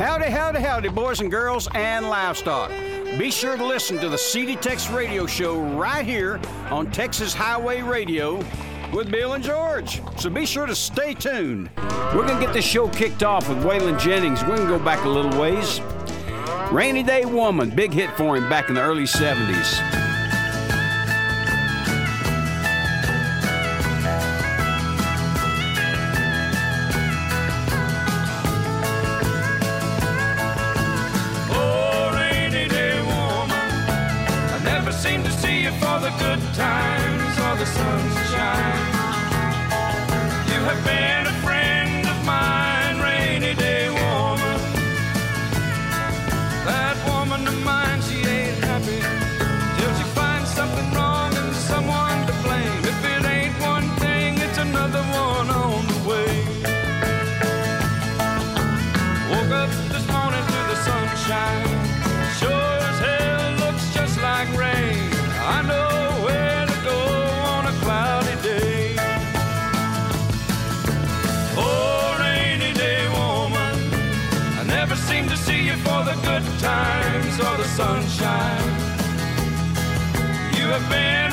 Howdy, howdy, howdy, boys and girls and livestock. Be sure to listen to the CD Tex Radio Show right here on Texas Highway Radio with Bill and George. So be sure to stay tuned. We're going to get this show kicked off with Waylon Jennings. We're going to go back a little ways. Rainy Day Woman, big hit for him back in the early 70s. Sunshine. You have been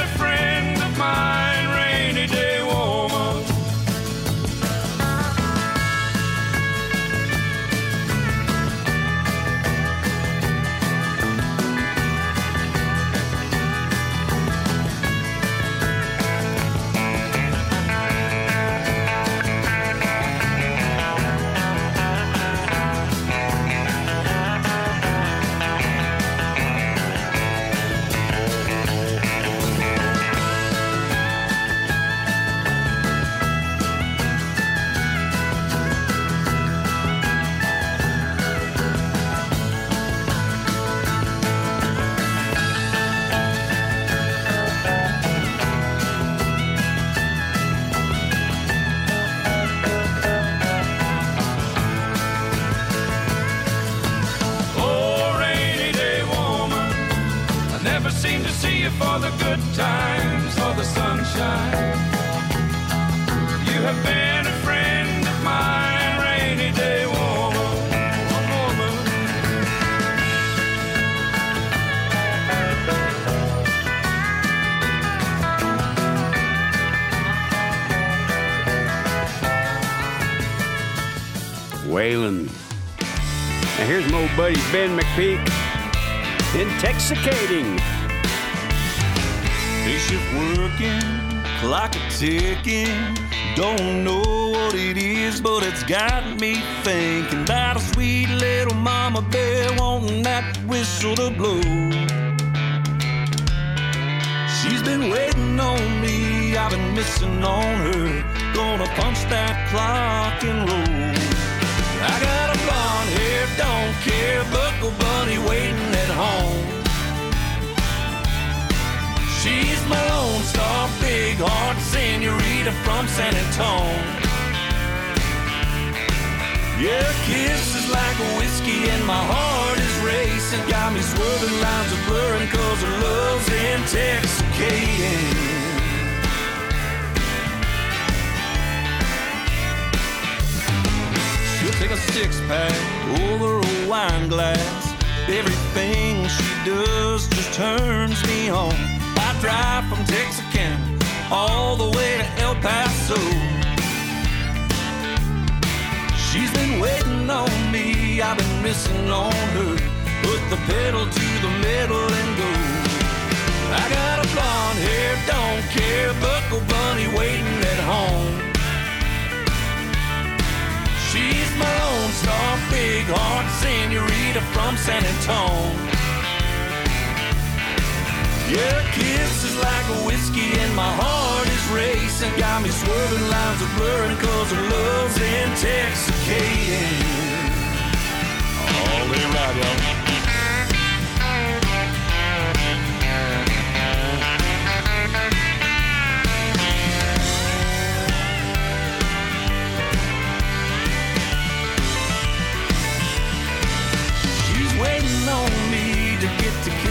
buddy Ben McPeak. Intoxicating. Day shift working, clock ticking. Don't know what it is, but it's got me thinking about a sweet little mama bear wanting that whistle to blow. She's been waiting on me, I've been missing on her. Gonna punch that clock and roll. I got don't care, buckle bunny waiting at home. She's my lone star, big heart senorita from San Antone. Yeah, her kiss is like whiskey and my heart is racing. Got me swerving lines of blurring cause her love's intoxicating. Take a six pack over a wine glass. Everything she does just turns me on. I drive from Texarkana all the way to El Paso. She's been waiting on me, I've been missing on her. Put the pedal to the metal and go. I got a blonde hair, don't care, buckle bunny waiting at home. She's my lone star, big heart senorita from San. Yeah, her kiss is like a whiskey and my heart is racing. Got me swerving lines are blurring cause her love's intoxicating. All the right, y'all.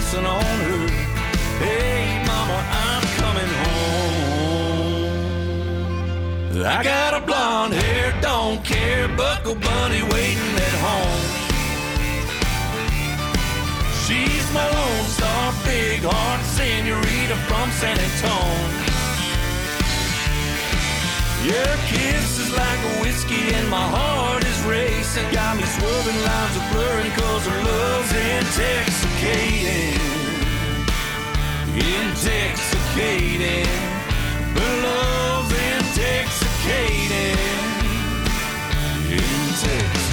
dancing on her. Hey, mama, I'm coming home. I got a blonde hair, don't care, buckle bunny waiting at home. She's my lone star, big heart senorita from San Antone. Your kiss is like a whiskey and my heart is racing. Got me swerving lines of blurring cause our love's intoxicating. Intoxicating. Our love's intoxicating. Intoxicating.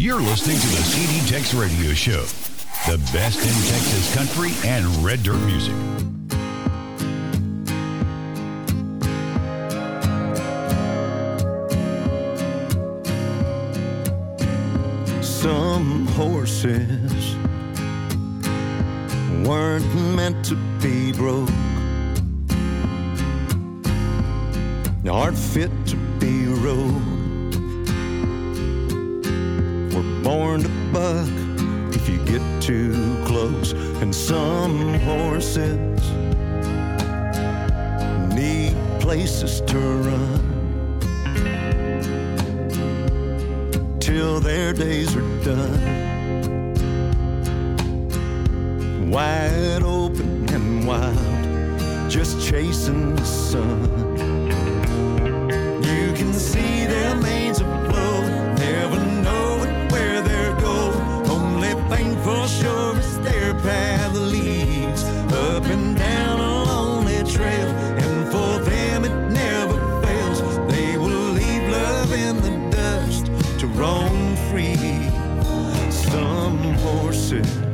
You're listening to the CD Tex Radio Show, the best in Texas country and red dirt music. Some horses weren't meant to be broke, aren't fit to be rode. We're born to buck get too close, and some horses need places to run. till their days are done. Wide open and wild, just chasing the sun. Horses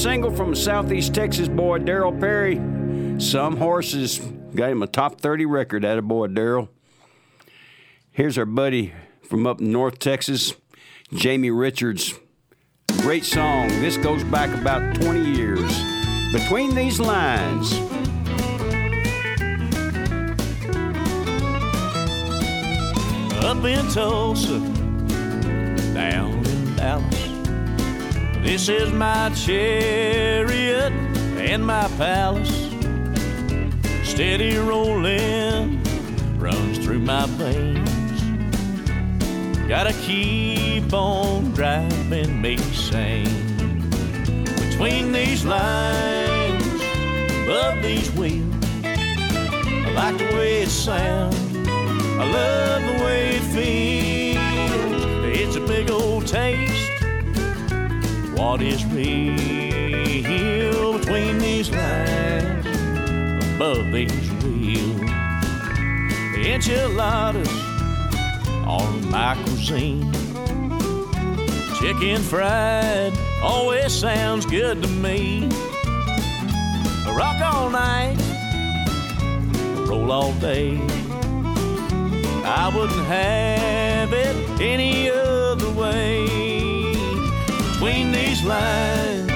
single from Southeast Texas boy Derryl Perry. Some horses got him a top 30 record out of boy Derryl. Here's our buddy from up North Texas, Jamie Richards. Great song. This goes back about 20 years. Between these lines. up in Tulsa, down in Dallas. This is my chariot and my palace. Steady rolling runs through my veins. Gotta keep on driving me sane. Between these lines, above these wheels, I like the way it sounds. I love the way it feels. It's a big old taste. What is real? between these lines, above these wheels. Enchiladas are my cuisine. Chicken fried always sounds good to me. Rock all night, roll all day. I wouldn't have it any other. Between these lines,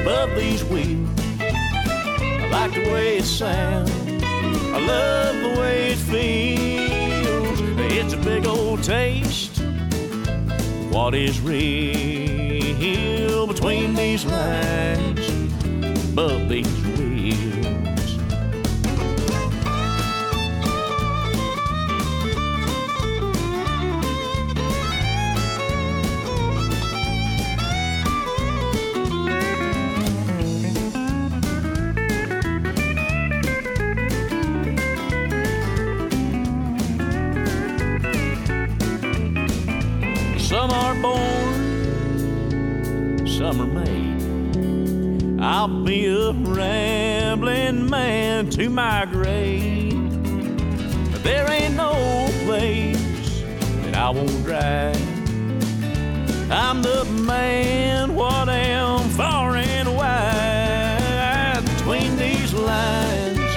above these wheels, I like the way it sounds. I love the way it feels. It's a big old taste. What is real between these lines, above these born, some are made. I'll be a rambling man to my grave. But there ain't no place that I won't drive. I'm the man, what am far and wide between these lines,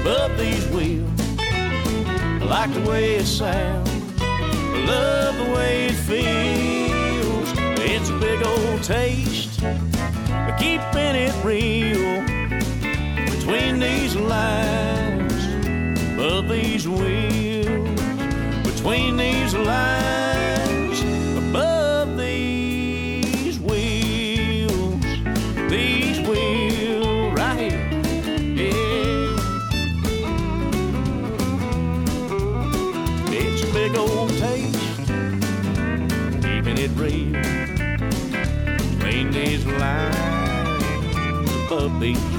above these wheels. I like the way it sounds. Love way it feels. It's a big old taste, but keeping it real between these lines, above these wheels, between these lines, above these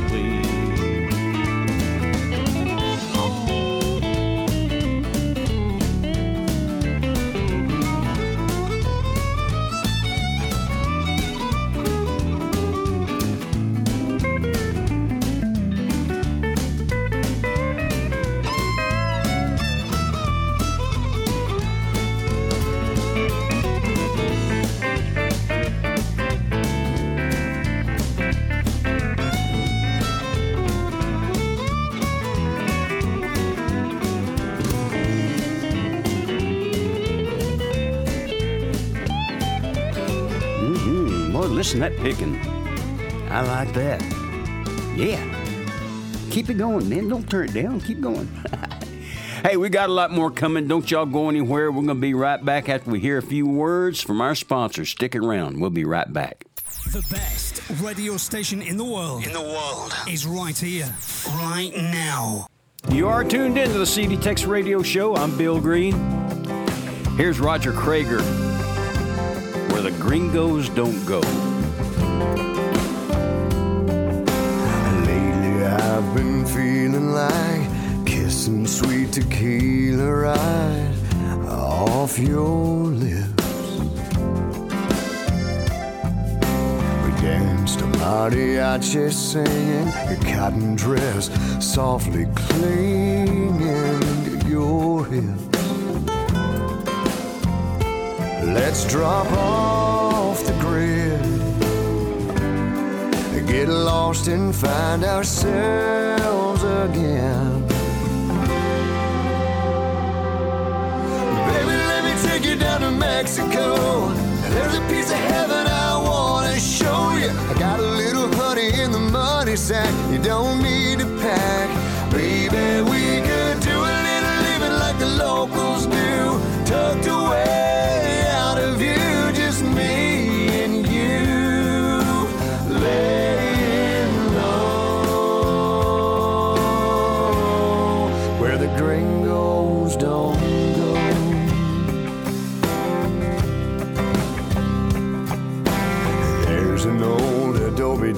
Boy, that picking. I like that. Yeah. Keep it going, man. Don't turn it down. Keep going. hey, we got a lot more coming. Don't y'all go anywhere. We're going to be right back after we hear a few words from our sponsors. Stick around. We'll be right back. The best radio station in the world. In the world. Is right here, right now. You are tuned in to the CD Tex Radio Show. I'm Bill Green. Here's Roger Creager, Where the Gringos Don't Go. Kissing sweet tequila right off your lips. We danced a mariachi singing, your cotton dress softly clinging to your hips. Let's drop off the grid get lost and find ourselves again. Mexico. There's a piece of heaven I wanna show you. I got a little honey in the money sack. You don't need to pack. Baby, we could do a little living like the locals do. Tucked away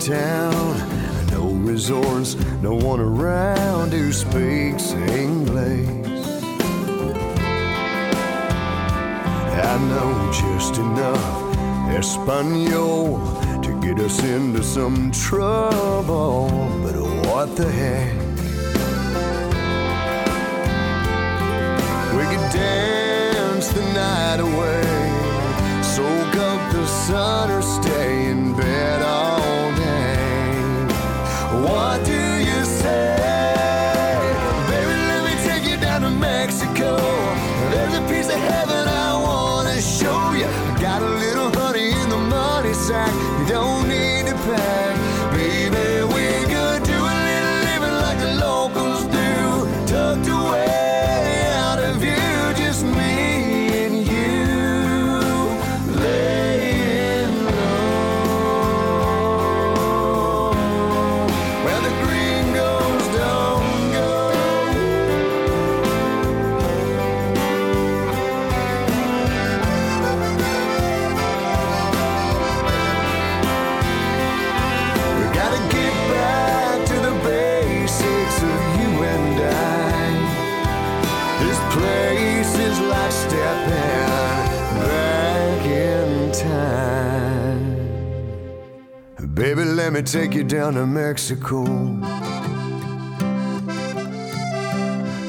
town, no resorts, no one around who speaks English. I know just enough Espanol to get us into some trouble. But what the heck? We could dance the night away, soak up the sun, or stay in bed you say? Baby, let me take you down to Mexico. There's a piece of heaven I wanna show you. I got a little honey in the money sack. You don't need to pack. Let me take you down to Mexico.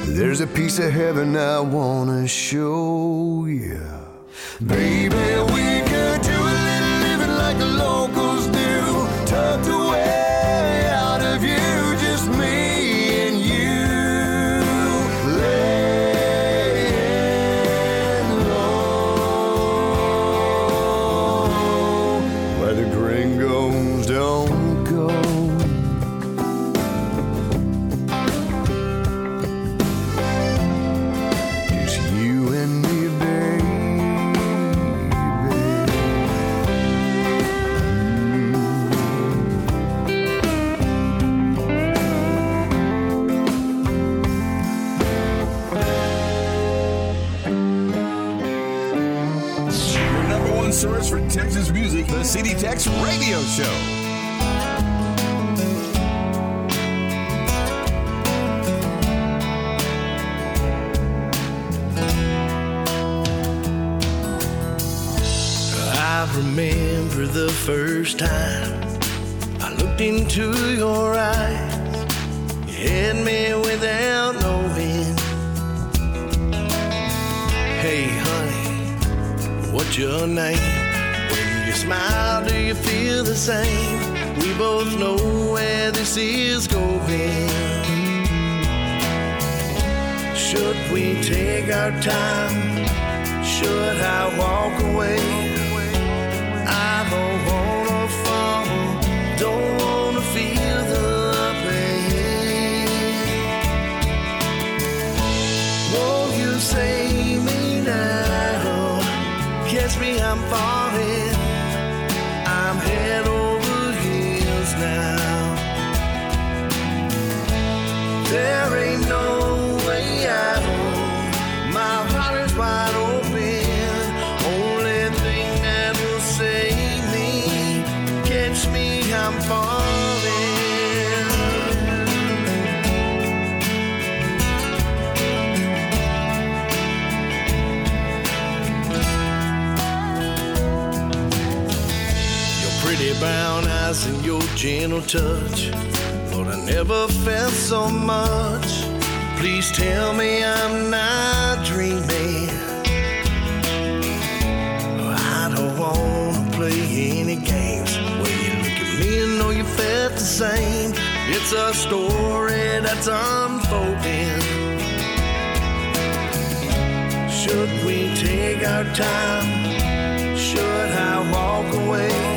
There's a piece of heaven I wanna show you. CD Tex Radio Show. I remember the first time I looked into your eyes. You had me without knowing. Hey, honey, what's your name? Smile, do you feel the same? We both know where this is going. Should we take our time? Should I walk away? Gentle touch. Lord, I never felt so much. Please tell me I'm not dreaming. I don't wanna play any games When you look at me and know you felt the same. It's a story that's unfolding. Should we take our time? Should I walk away?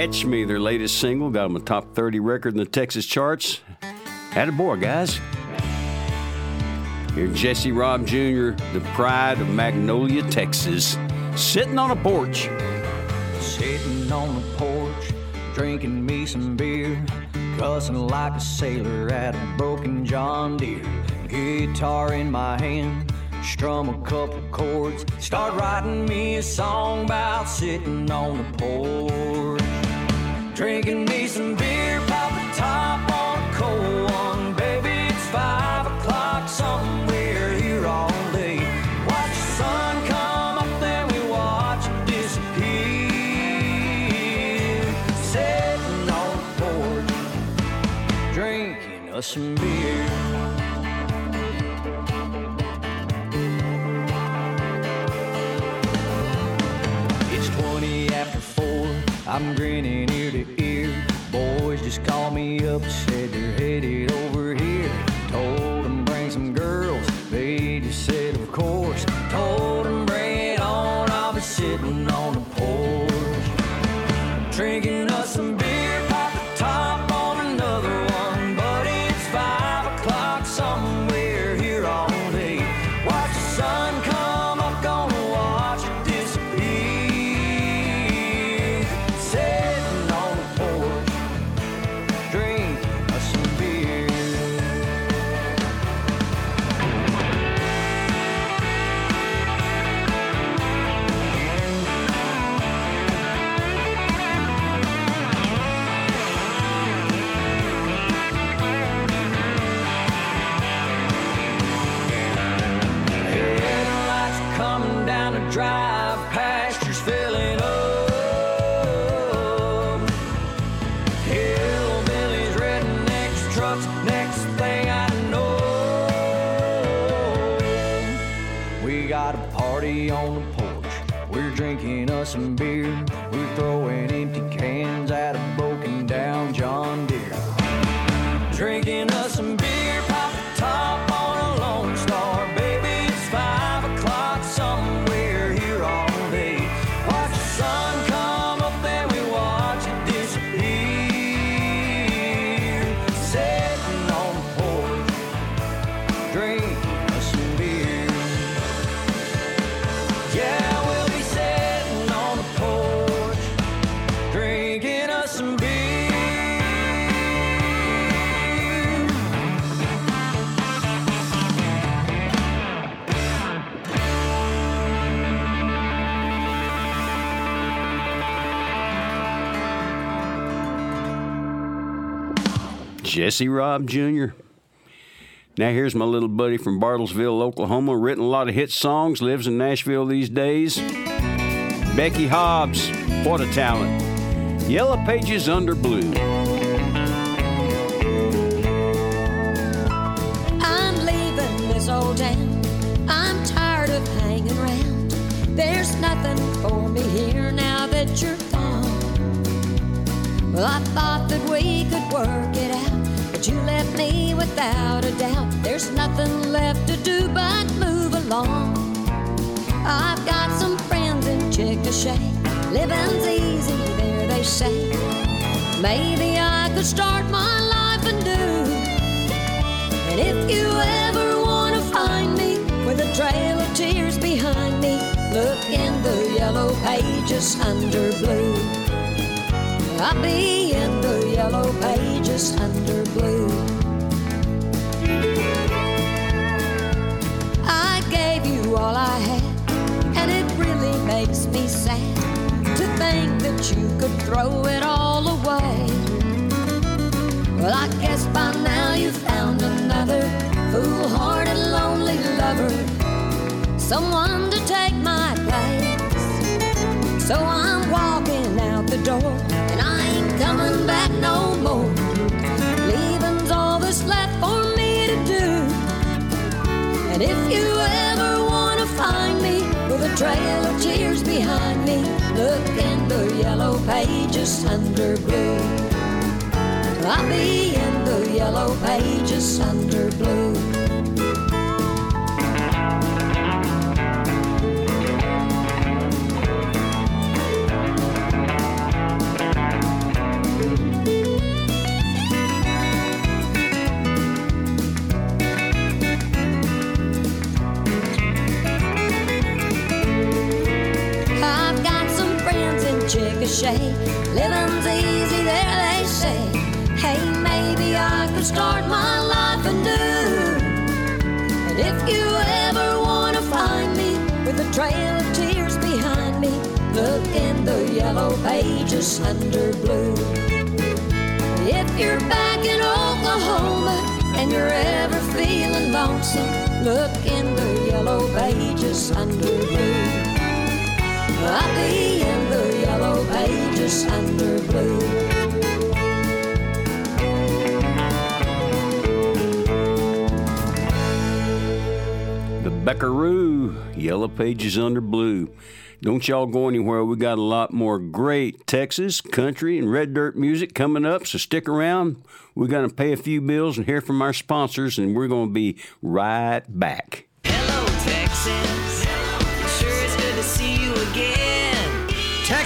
Catch Me, their latest single, got them a top 30 record in the Texas charts. Had a boy, guys. Here, Jesse Raub Jr., the pride of Magnolia, Texas, sitting on a porch. Sitting on the porch, drinking me some beer, cussing like a sailor at a broken John Deere. Guitar in my hand, strum a couple chords, start writing me a song about sitting on the porch. Drinking me some beer, pop the top on a cold one, baby. It's five o'clock somewhere here all day. Watch the sun come up, then we watch it disappear. Sitting on the porch, drinking us some beer. It's 20 after 4. I'm grinning just call me up, Jesse Raub Jr. Now here's my little buddy from Bartlesville, Oklahoma, written a lot of hit songs, lives in Nashville these days. Becky Hobbs, what a talent. Yellow Pages Under Blue. I'm leaving this old town. I'm tired of hanging around. There's nothing for me here now that you're gone. Well, I thought a doubt. There's nothing left to do but move along. I've got some friends in Chickasha. Living's easy there, they say. Maybe I could start my life anew. And if you ever want to find me with a trail of tears behind me, look in the yellow pages under blue. I'll be in the yellow pages under blue. All I had, and it really makes me sad to think that you could throw it all away. Well, I guess by now you've found another foolhardy, lonely lover, someone to take my place. So I'm walking out the door, trail of tears behind me, look in the yellow pages under blue. I'll be in the yellow pages under blue. Cliche. Living's easy, there they say. Hey, maybe I could start my life anew. And if you ever want to find me with a trail of tears behind me, look in the yellow pages under blue. If you're back in Oklahoma and you're ever feeling lonesome, look in the yellow pages under blue. I'll be in the yellow pages under blue. The Beckaroo, Yellow Pages Under Blue. Don't y'all go anywhere. We got a lot more great Texas, country, and red dirt music coming up, so stick around. We're going to pay a few bills and hear from our sponsors, and we're going to be right back. Hello, Texas.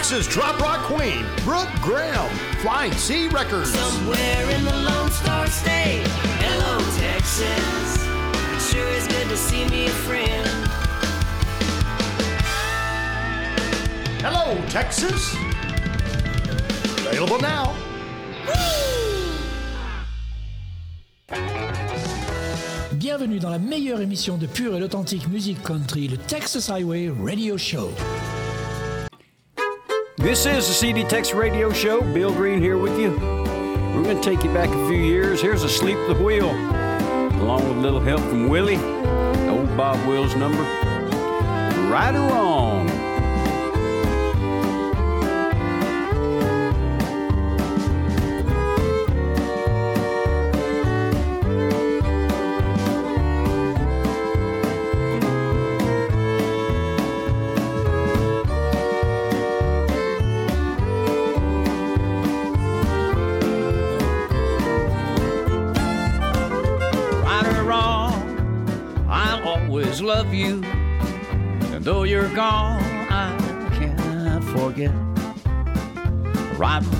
Texas drop rock queen, Brooke Graham, Flying C Records. Somewhere in the Lone Star State. Hello, Texas. Sure is good to see me a friend. Hello, Texas. Available now. Bienvenue dans la meilleure émission de pure et authentique musique country, le Texas Highway Radio Show. This is the CD Tex Radio Show. Bill Green here with you. We're going to take you back a few years. Here's Asleep the Wheel, along with a little help from Willie, old Bob Wills number. Right or wrong?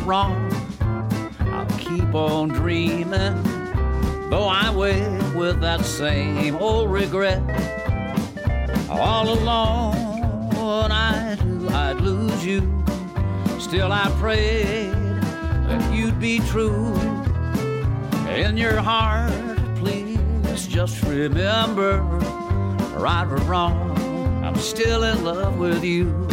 Wrong, I'll keep on dreaming. Though I wake with that same old regret. All alone, I knew I'd lose you. Still, I prayed that you'd be true in your heart, please just remember, right or wrong, I'm still in love with you.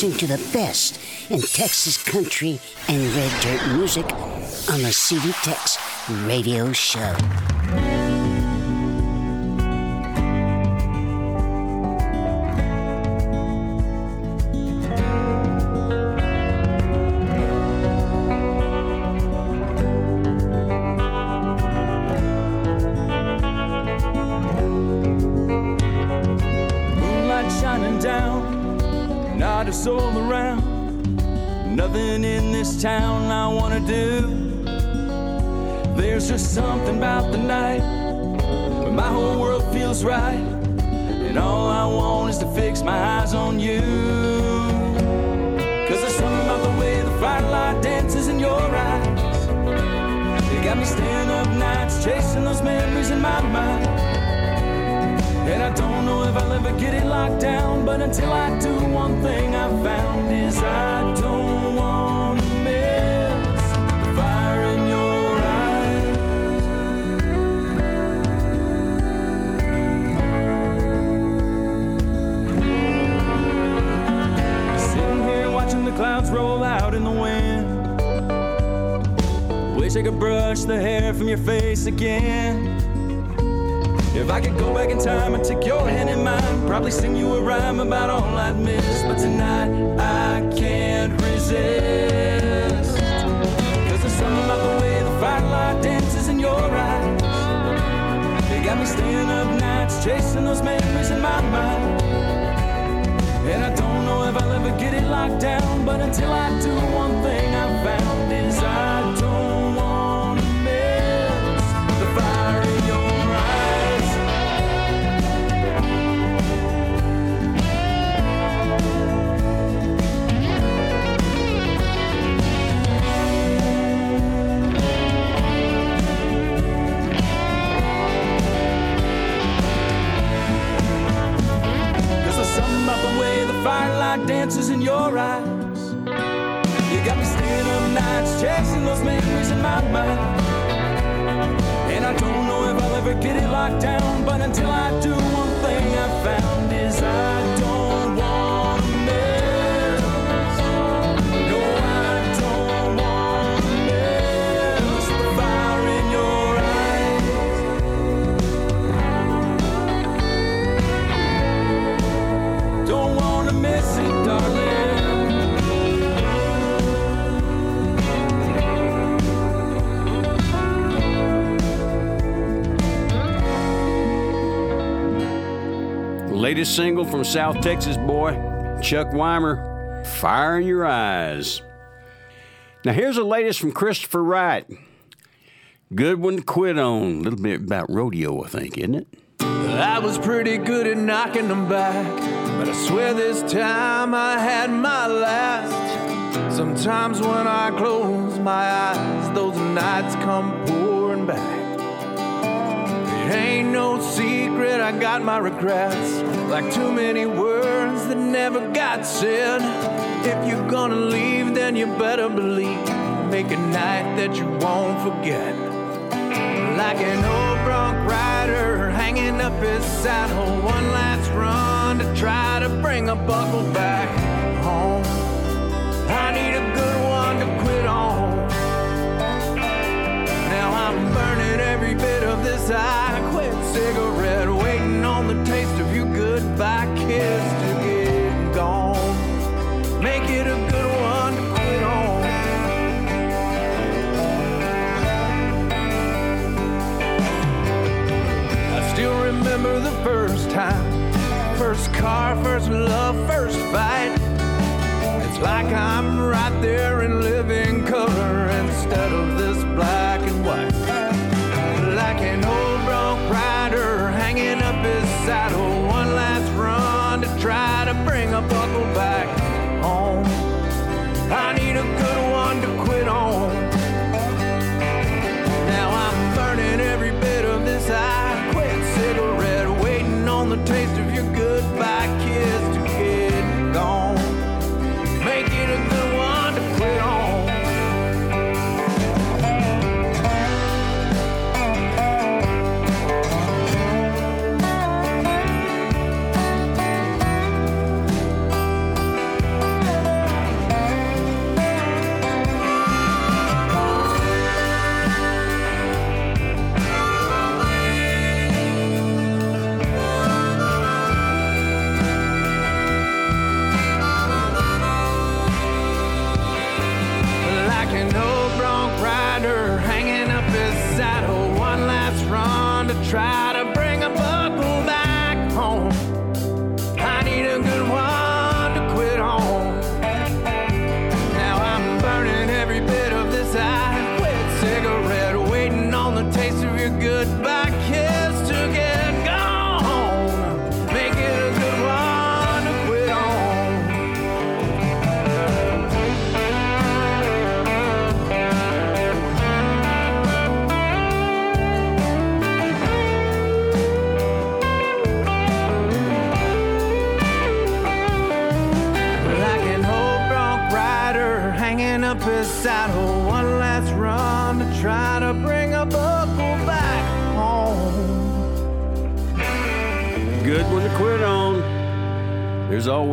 Listening to the best in Texas country and red dirt music on the CD Tex Radio Show. There's just something about the night when my whole world feels right. And all I want is to fix my eyes on you. Cause there's something about the way the firelight dances in your eyes. You got me staying up nights chasing those memories in my mind. And I don't know if I'll ever get it locked down, but until I do, one thing I've found is I don't want clouds roll out in the wind. Wish I could brush the hair from your face again. If I could go back in time and take your hand in mine, probably sing you a rhyme about all I'd miss. But tonight I can't resist. Cause there's something about the way the firelight dances in your eyes. They got me staying up nights chasing those memories in my mind. And I don't if get it locked down, but until I do, one thing I've found my mind. And I don't know if I'll ever get it locked down, but until I do, one thing I've found is I Latest single from South Texas boy, Chuck Wimer, Fire in Your Eyes. Now here's the latest from Christopher Wright. Good one to quit on. A little bit about rodeo, I think, isn't it? I was pretty good at knocking them back, but I swear this time I had my last. Sometimes when I close my eyes, those nights come pouring back. It ain't no secret, I got my regrets, like too many words that never got said. If you're gonna leave, then you better believe, make a night that you won't forget. Like an old bronc rider hanging up his saddle, one last run to try to bring a buckle back home. I need a good one to quit on. Now I'm burning every bit of this I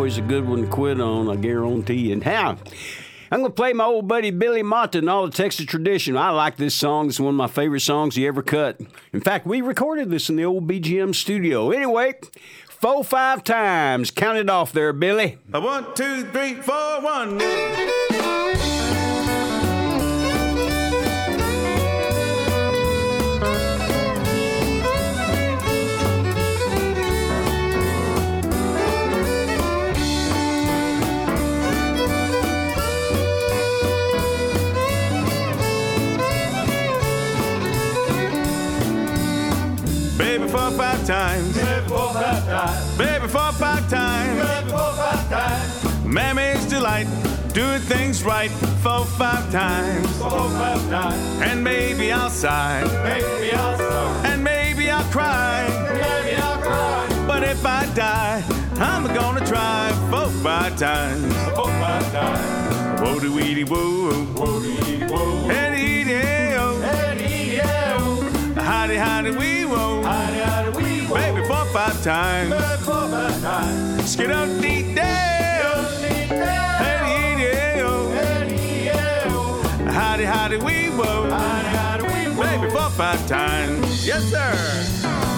always a good one to quit on, I guarantee you. And how? I'm going to play my old buddy Billy Mata and all the Texas tradition. I like this song. It's one of my favorite songs he ever cut. In fact, we recorded this in the old BGM studio. Anyway, four, five times. Count it off there, Billy. One, two, three, four, one. Times. Baby, four, five times. Baby, four, five times. Mammy's delight, doing things right four, five times. And maybe I'll sigh. And maybe I'll cry. But if I die, I'm gonna try four, five times. Four, five times. Whoa, dee wee dee whoa. Whoa, whoa. Hey, dee dee oh. Howdy, howdy, wee whoa. Five times. Skid oh. Howdy, howdy, wee whoa. Howdy, howdy, wee whoa. Baby, four, five times. Yes, sir.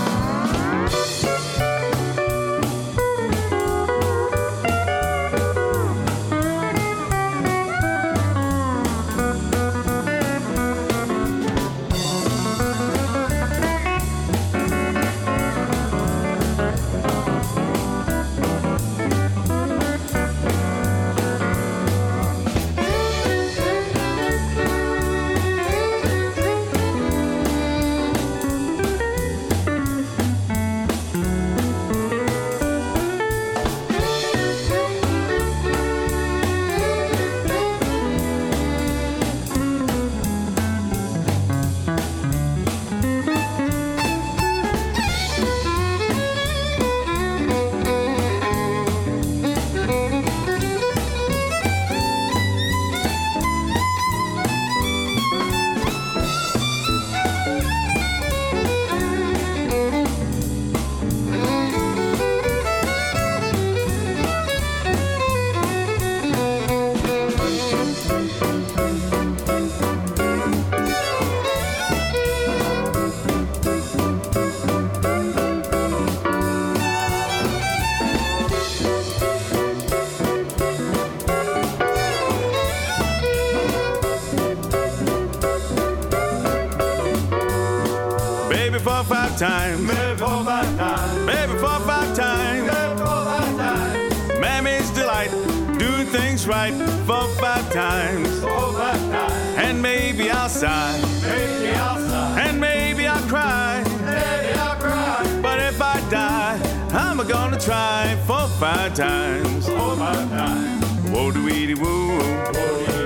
Five times. Baby, four, five times. Baby, four, five times. Baby, four, five times. Mammy's delight, doing things right four, five times. Four, five times. And maybe I'll sigh. Maybe I'll sigh. And maybe I'll cry. Maybe I'll cry. But if I die, I'm gonna try four, five times. Four, five times. Whoa, dee wee woo. Whoa.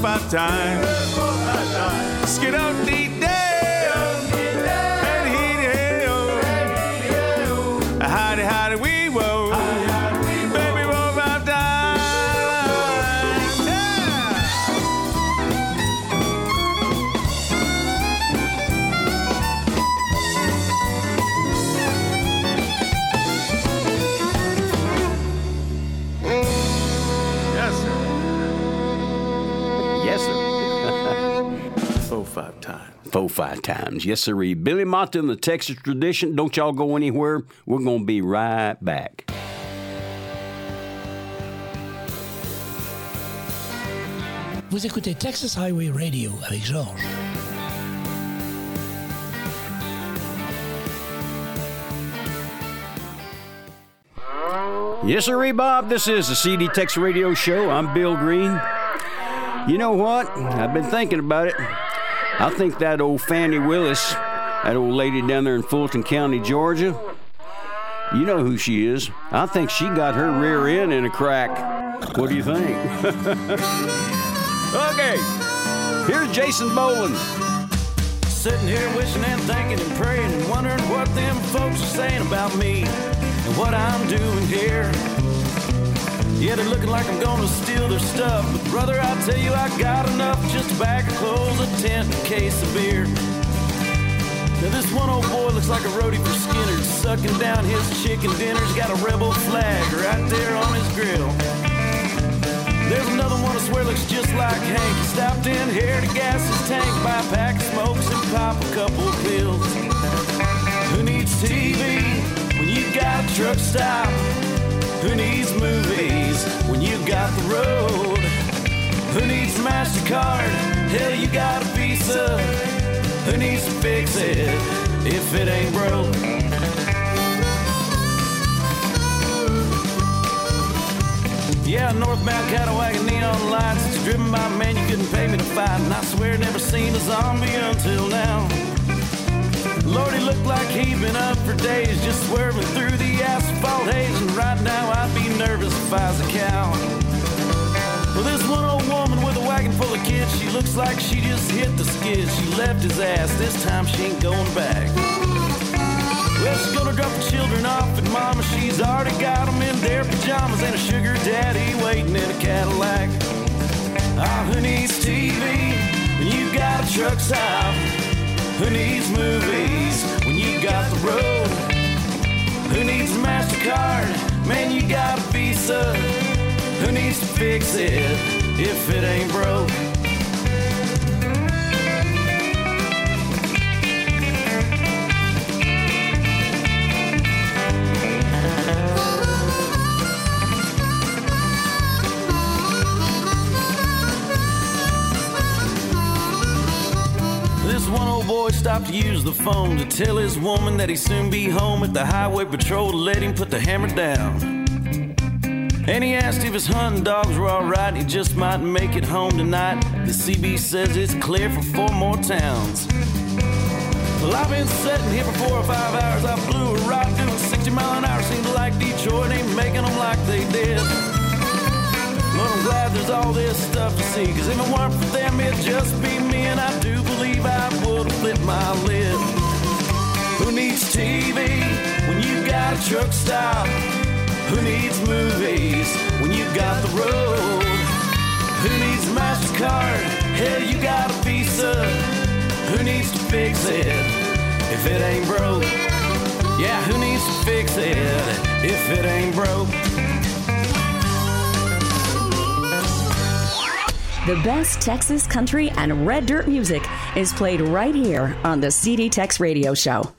Five times. Skid on five times. Yes, sir. Billy Mata and the Texas tradition. Don't y'all go anywhere. We're going to be right back. Vous écoutez Texas Highway Radio avec Georges. Yes, sir, Bob. This is the CD Tex Radio Show. I'm Bill Green. You know what? I've been thinking about it. I think that old Fani Willis, that old lady down there in Fulton County, Georgia, you know who she is. I think she got her rear end in a crack. What do you think? okay, here's Jason Boland. Sitting here wishing and thinking and praying and wondering what them folks are saying about me and what I'm doing here. Yeah, they're looking like I'm gonna steal their stuff. But brother, I tell you, I got enough just to back a clothes, a tent, and a case of beer. Now this one old boy looks like a roadie for Skynyrd, sucking down his chicken dinners. Got a rebel flag right there on his grill. There's another one I swear looks just like Hank. He stopped in here to gas his tank, buy a pack of smokes and pop a couple of pills. Who needs TV when you got a truck stop? Who needs movies when you got the road? Who needs MasterCard? Hell, you got a Visa. Who needs to fix it if it ain't broke? Yeah, northbound Catawagon neon lights. It's driven by a man you couldn't pay me to fight. And I swear never seen a zombie until now. Lord, he looked like he'd been up for days, just swerving through the asphalt haze. And right now I'd be nervous if I was a cow. Well, this one old woman with a wagon full of kids, she looks like she just hit the skids. She left his ass, this time she ain't going back. Well, she's gonna drop the children off at mama. She's already got them in their pajamas and a sugar daddy waiting in a Cadillac. Ah, who needs TV when you got a truck stop? Who needs movies when you got the road? Who needs MasterCard? Man, you got a Visa. Who needs to fix it if it ain't broke? Stopped to use the phone to tell his woman that he'd soon be home at the highway patrol to let him put the hammer down. And he asked if his hunting dogs were alright, he just might make it home tonight. The CB says it's clear for four more towns. Well, I've been sitting here for four or five hours. I blew a ride doing 60 mile an hour. Seemed like Detroit ain't making them like they did. But I'm glad there's all this stuff to see. Cause if it weren't for them, it'd just be me. And I do believe I would flipped my lid. Who needs TV when you got a truck stop? Who needs movies when you got the road? Who needs MasterCard? Hell, you got a Visa. Who needs to fix it if it ain't broke? Yeah, who needs to fix it if it ain't broke? The best Texas country and red dirt music is played right here on the CD Tex Radio Show.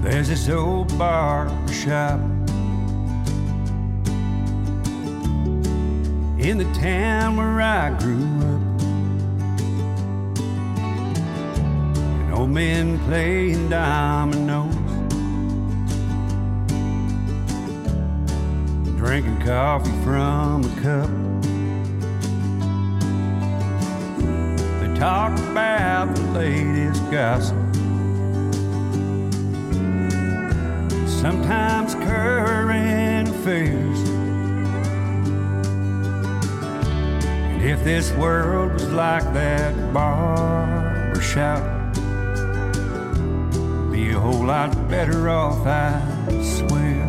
There's this old bar shop in the town where I grew up. And old men playing dominoes, drinking coffee from a cup. They talk about the latest gossip. sometimes current affairs. If this world was like that barber shop, be a whole lot better off, I swear.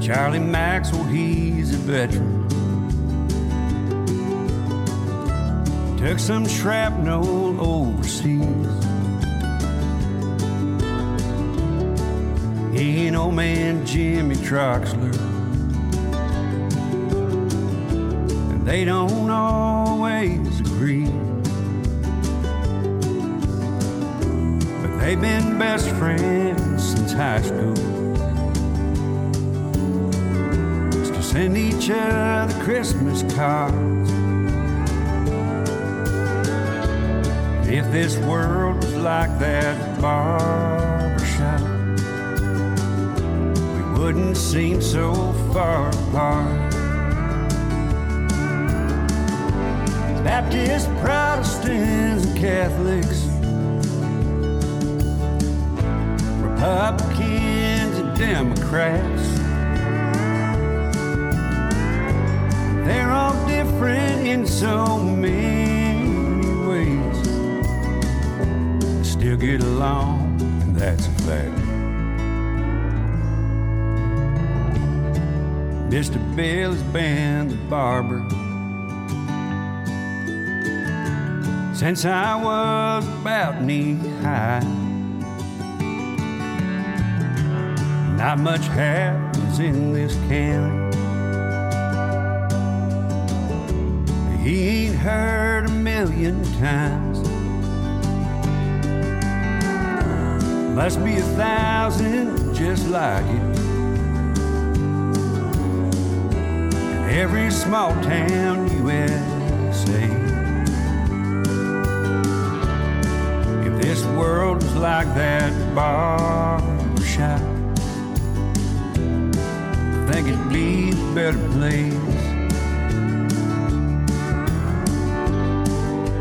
Charlie Maxwell, he's a veteran. Took some shrapnel overseas. He and old man Jimmy Troxler. And they don't always agree. But they've been best friends since high school. Used to send each other Christmas cards. If this world was like that barber wouldn't seem so far apart. Baptists, Protestants, and Catholics, Republicans, and Democrats. They're all different in so many ways. Still get along, and that's a fact. Mr. Bill has been the barber since I was about knee high. Not much happens in this county. He ain't heard a million times. Must be a thousand just like it. Every small town USA. If this world was like that barber shop, I think it'd be a better place.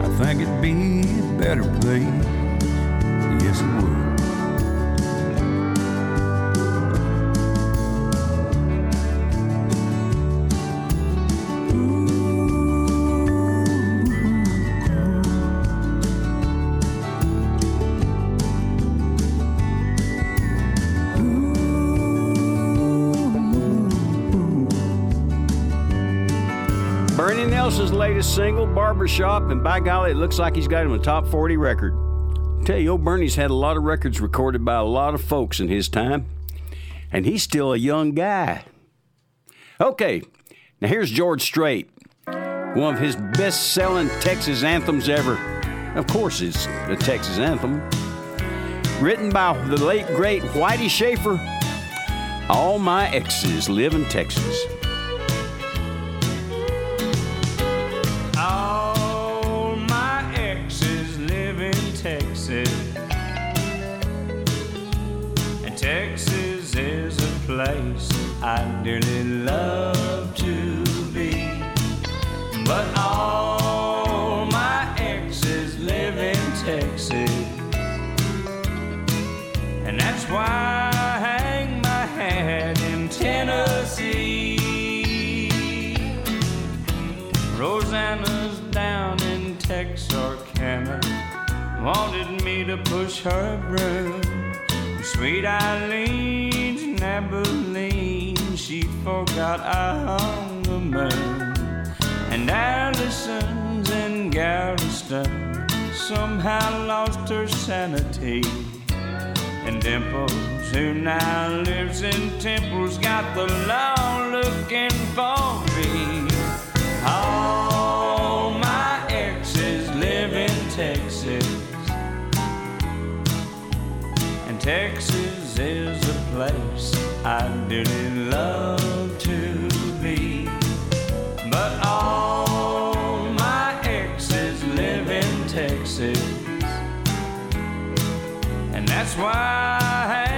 I think it'd be a better place. Bernie Nelson's latest single, Barbershop, and by golly, it looks like he's got him a top 40 record. tell you, old Bernie's had a lot of records recorded by a lot of folks in his time, and he's still a young guy. Okay, now here's George Strait, one of his best selling Texas anthems ever. Of course, it's a Texas anthem. Written by the late, great Whitey Shafer. All my exes live in Texas. I dearly love to be. But all my exes live in Texas. And that's why I hang my hat in Tennessee. Rosanna's down in Texarkana wanted me to push her broom. Sweet Eileen's Abilene, she forgot I hung the moon. And Allison's in Galveston somehow lost her sanity. And Dimples, who now lives in Temple's, got the law looking for me. All my exes live in Texas, and Texas is a place I dearly love to be. But all my exes live in Texas, and that's why I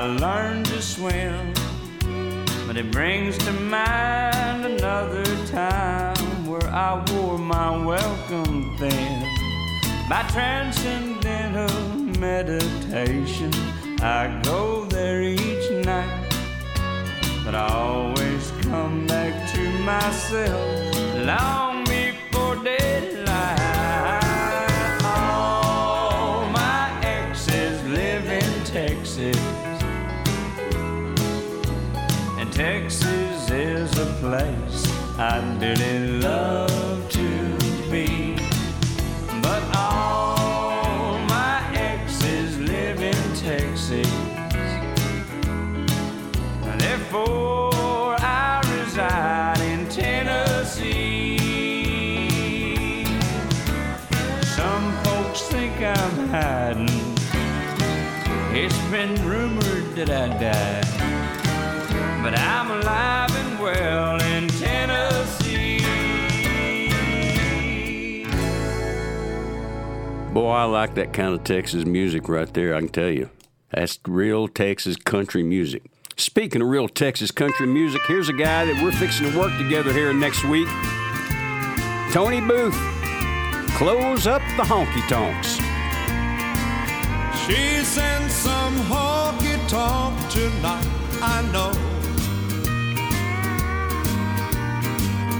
I learned to swim. But it brings to mind another time where I wore my welcome thin. By transcendental meditation, I go there each night. But I always come back to myself long before daylight. Place I dearly love to be. But all my exes live in Texas. Therefore, I reside in Tennessee. Some folks think I'm hiding, It's been rumored that I died, but I'm alive and well Boy, I like that kind of Texas music right there, I can tell you. That's real Texas country music. Speaking of real Texas country music, here's a guy that we're fixing to work together here next week Tony Booth. Close up the honky tonks. She's in some honky tonk tonight, I know.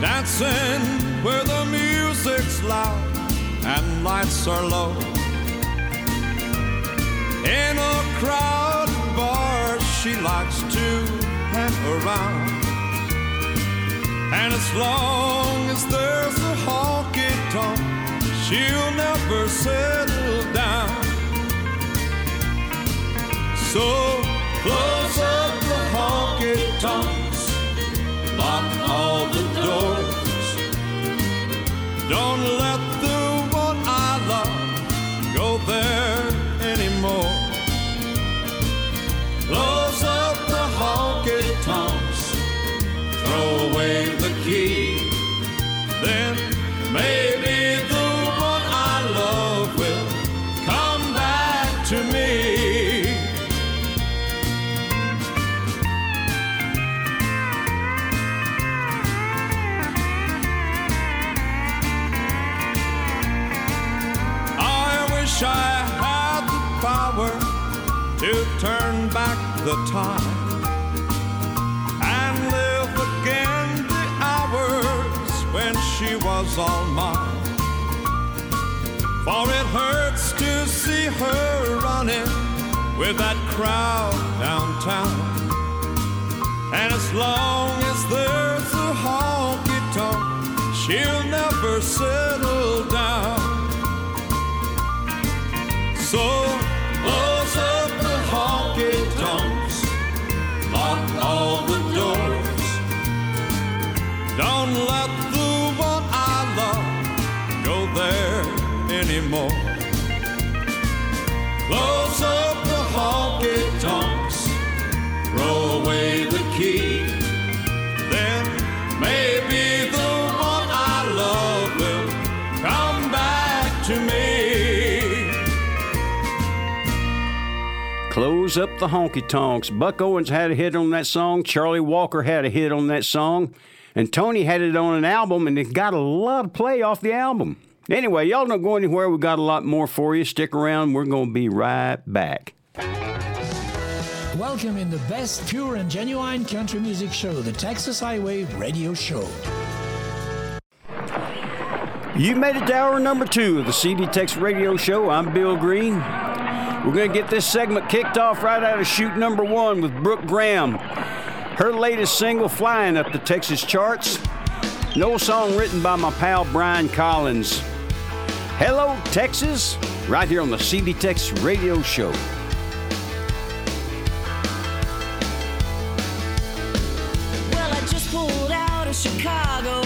Dancing where the music's loud and lights are low. In a crowded bar, she likes to hang around. And as long as there's a honky tonk, she'll never settle down. So close up the honky tonks, lock all the doors. Don't let the there anymore. Close the time and live again the hours when she was all mine. For it hurts to see her running with that crowd downtown. And as long as there's a honky tonk, she'll never settle down. So close Don't let the one I love go there anymore. Close up the honky tonks, throw away the key. Then maybe the one I love will come back to me. Close up the honky tonks. Buck Owens had a hit on that song. Charlie Walker had a hit on that song. And Tony had it on an album, and it got a lot of play off the album. Anyway, y'all don't go anywhere. We got a lot more for you. Stick around. We're going to be right back. Welcome in the best pure and genuine country music show, the Texas Highway Radio Show. You made it to hour number two of the CD Tex Radio Show. I'm Bill Green. We're going to get this segment kicked off right out of chute number one with Brooke Graham. Her latest single, flying up the Texas charts. No song written by my pal Brian Collins. Hello, Texas, right here on the CD Tex Radio Show. Well, I just pulled out of Chicago,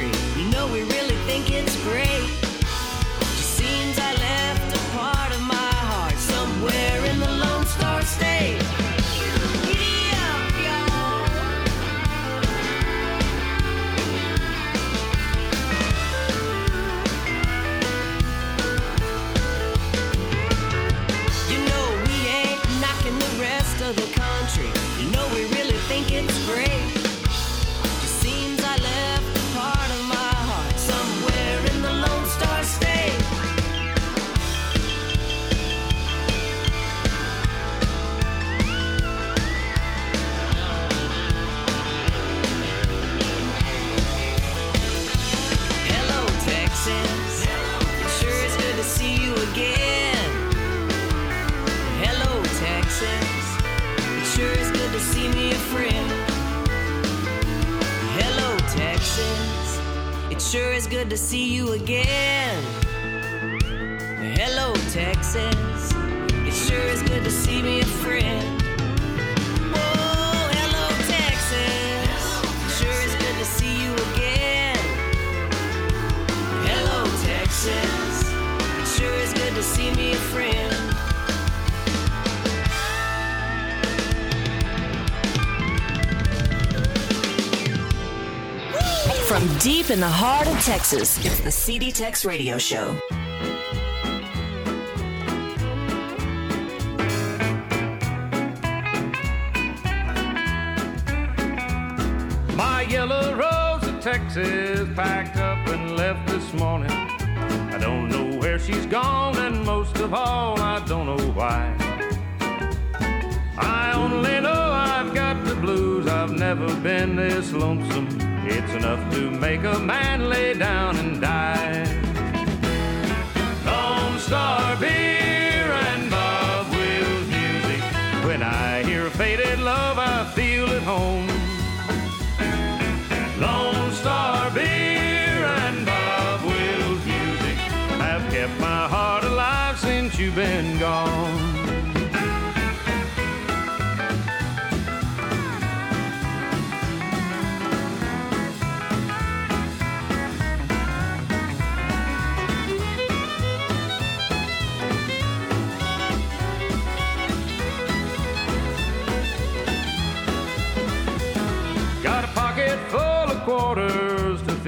country. You know, we really think it's great. Sure is good to see you again. Hello, Texas. It sure is good to see me a friend. From deep in the heart of Texas, it's the CD Tex Radio Show. My yellow rose of Texas packed up and left this morning. I don't know where she's gone, and most of all, I don't know why. I only know I've got the blues. I've never been this lonesome. Make a man lay down and die.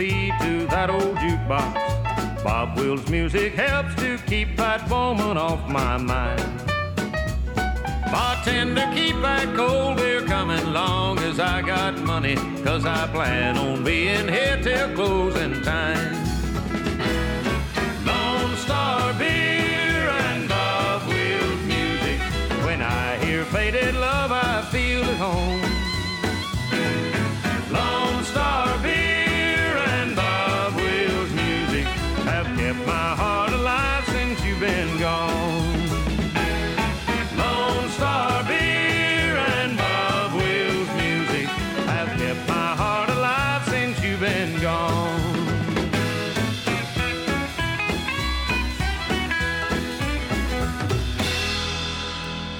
To to that old jukebox. Bob Wills' music helps to keep that woman off my mind. Bartender, keep that cold beer coming long as I got money, cause I plan on being here till closing time. Lone Star beer and Bob Wills music. When I hear faded love, I feel at home.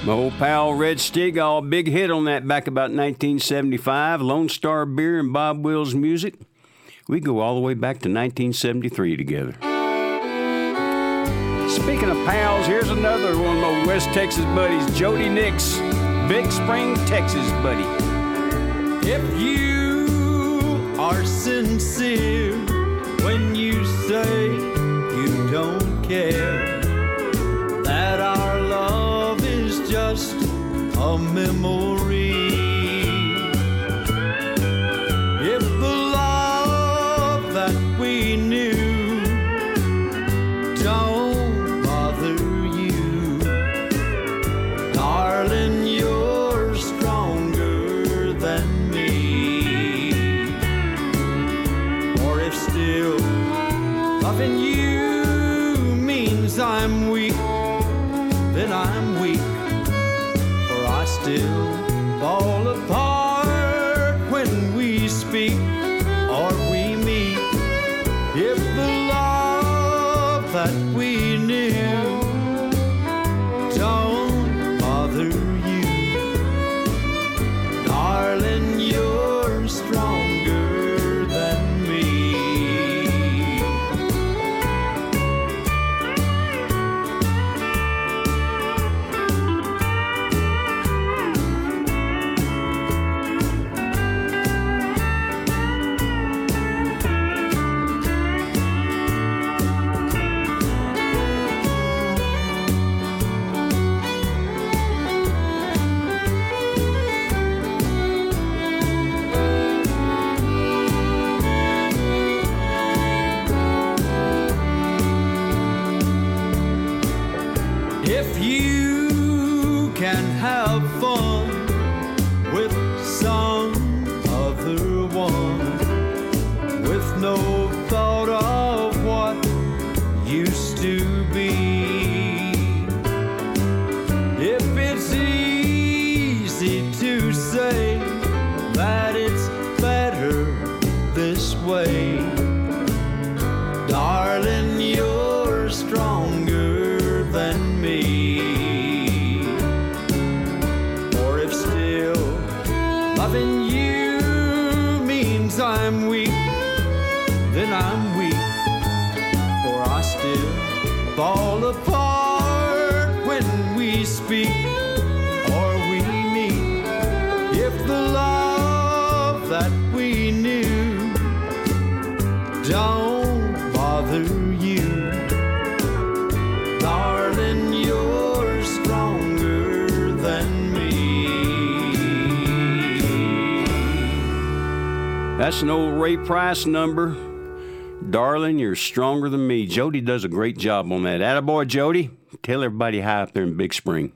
My old pal Red Steagall, big hit on that back about 1975. Lone Star Beer and Bob Wills music. We go all the way back to 1973 together. Speaking of pals, here's another one of my West Texas buddies, Jody Nix, Big Spring, Texas buddy. If you are sincere when you say you don't care, that is just a memory. Darling, you That's an old Ray Price number. Darling, you're stronger than me. Jody does a great job on that. Attaboy, Jody. Tell everybody hi up there in Big Spring.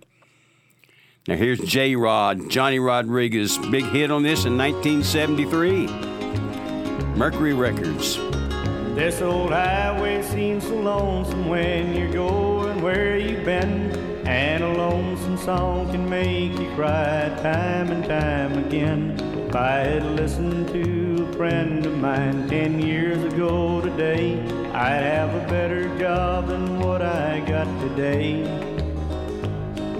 Now here's J Rod, Johnny Rodriguez. Big hit on this in 1973. Mercury Records. This old highway seems so lonesome when you're going where you've been. And a lonesome song can make you cry time and time again. If I had listened to friend of mine ten years ago today, I'd have a better job than what I got today.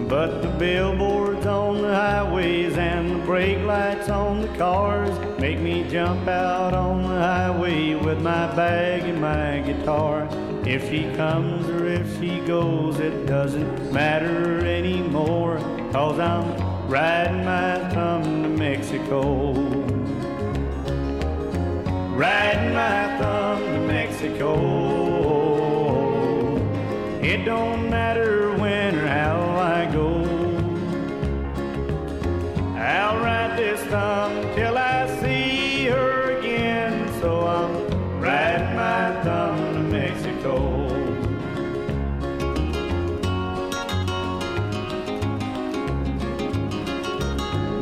But the billboards on the highways and the brake lights on the cars make me jump out on the highway with my bag and my guitar. If she comes or if she goes, it doesn't matter anymore, cause I'm riding my thumb to Mexico. Riding my thumb to Mexico. It don't matter when or how I go. I'll ride this thumb till I see her again. So I'm riding my thumb to Mexico.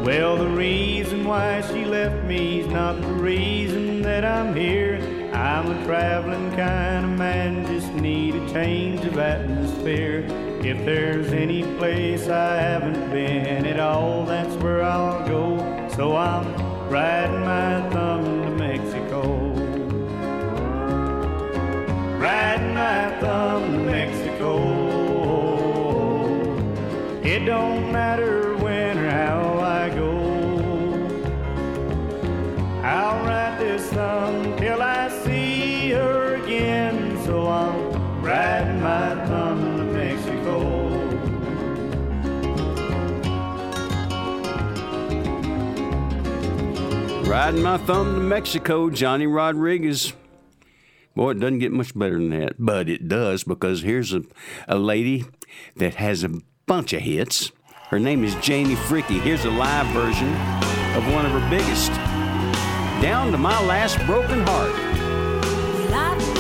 Well, the reason why she left me's not the reason that I'm here. I'm a traveling kind of man, just need a change of atmosphere. If there's any place I haven't been at all, that's where I'll go. So I'm riding my thumb to Mexico. Riding my thumb to Mexico. It don't matter I'll ride this thumb till I see her again. So I'm riding my thumb to Mexico. Riding my thumb to Mexico, Johnny Rodriguez. Boy, it doesn't get much better than that, but it does because here's a, a lady that has a bunch of hits. Her name is Janie Fricke. Here's a live version of one of her biggest Down to My Last Broken Heart.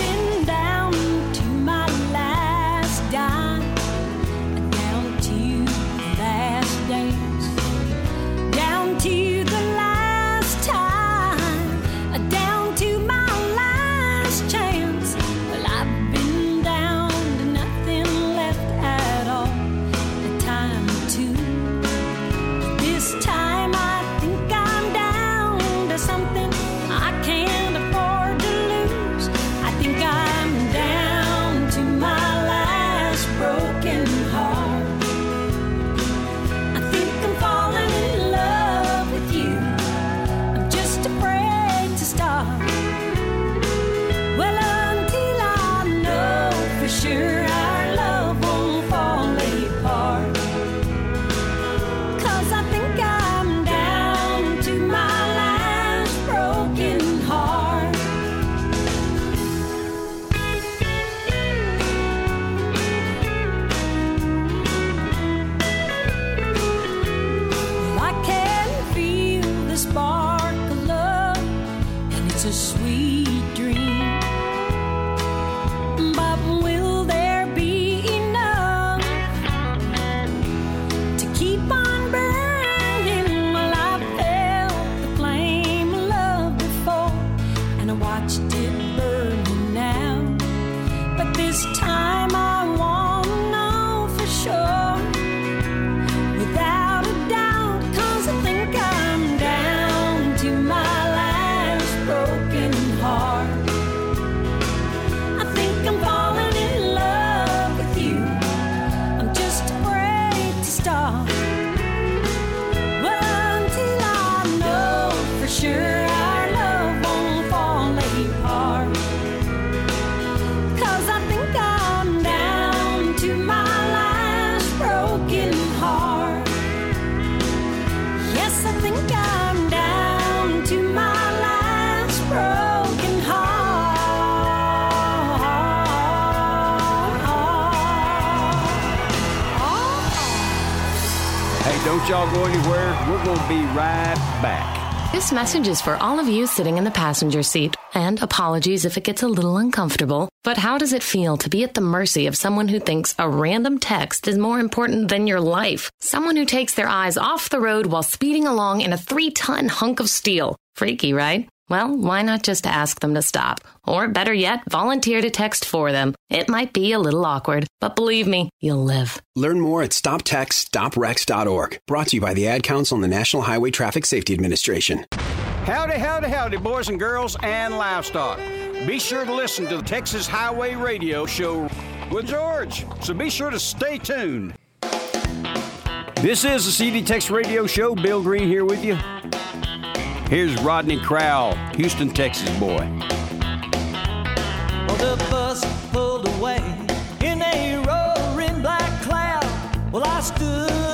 Message is for all of you sitting in the passenger seat. And apologies if it gets a little uncomfortable. But how does it feel to be at the mercy of someone who thinks a random text is more important than your life? Someone who takes their eyes off the road while speeding along in a three ton hunk of steel. Freaky, right? Well, why not just ask them to stop? Or better yet, volunteer to text for them. It might be a little awkward, but believe me, you'll live. Learn more at stoptextsstopwrecks.org. Brought to you by the Ad Council and the National Highway Traffic Safety Administration. Howdy, howdy, howdy, boys and girls and livestock. Be sure to listen to the Texas Highway Radio Show with George, so be sure to stay tuned. This is the CD Tex Radio Show. Bill Green here with you. Here's Rodney Crowell, Houston, Texas boy. Well, the bus pulled away in a roaring black cloud. Well, I stood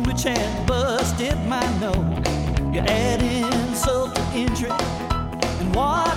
which had busted my nose. You add insult to injury, and what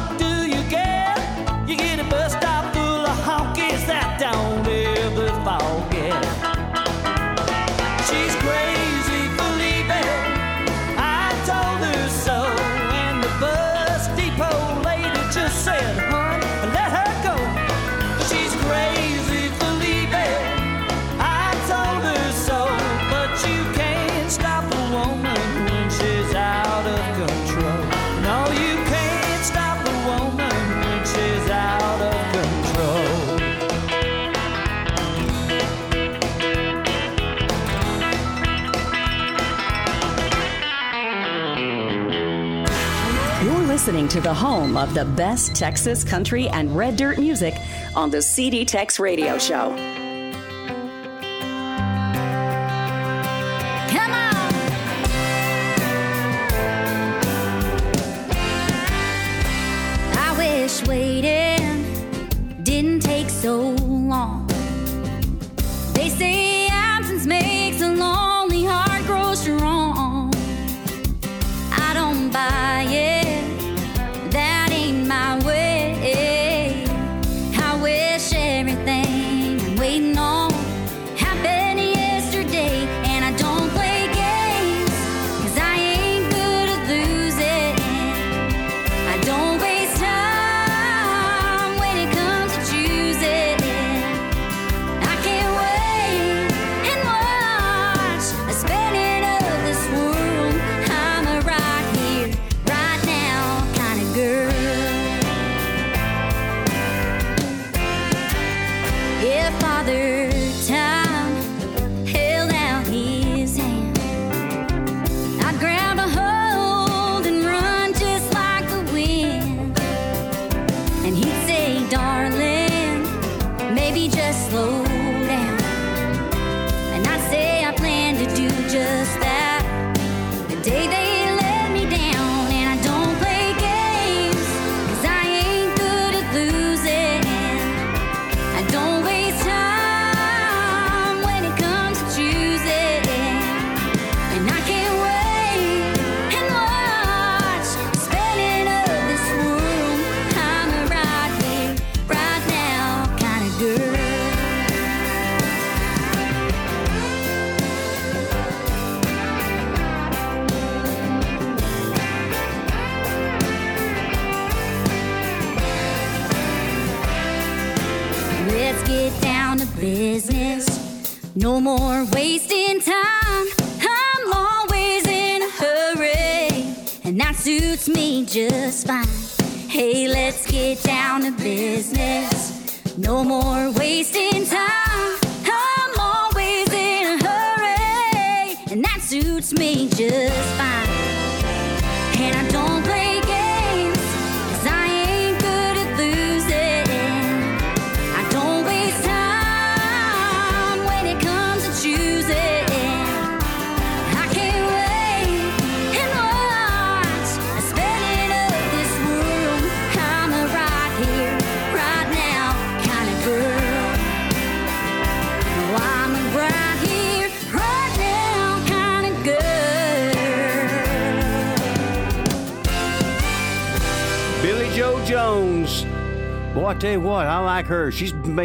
to the home of the best Texas country and red dirt music on the CD Tex Radio Show.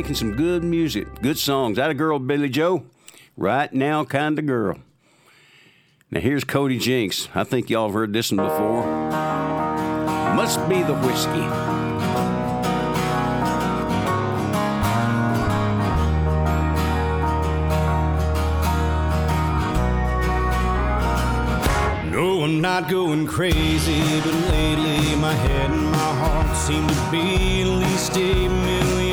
Making some good music, good songs. That a girl, Billie Jo. Right now, kind of girl. Now here's Cody Jinks. I think y'all have heard this one before. Must be the whiskey. No, I'm not going crazy, but lately my head and my heart seem to be at least a million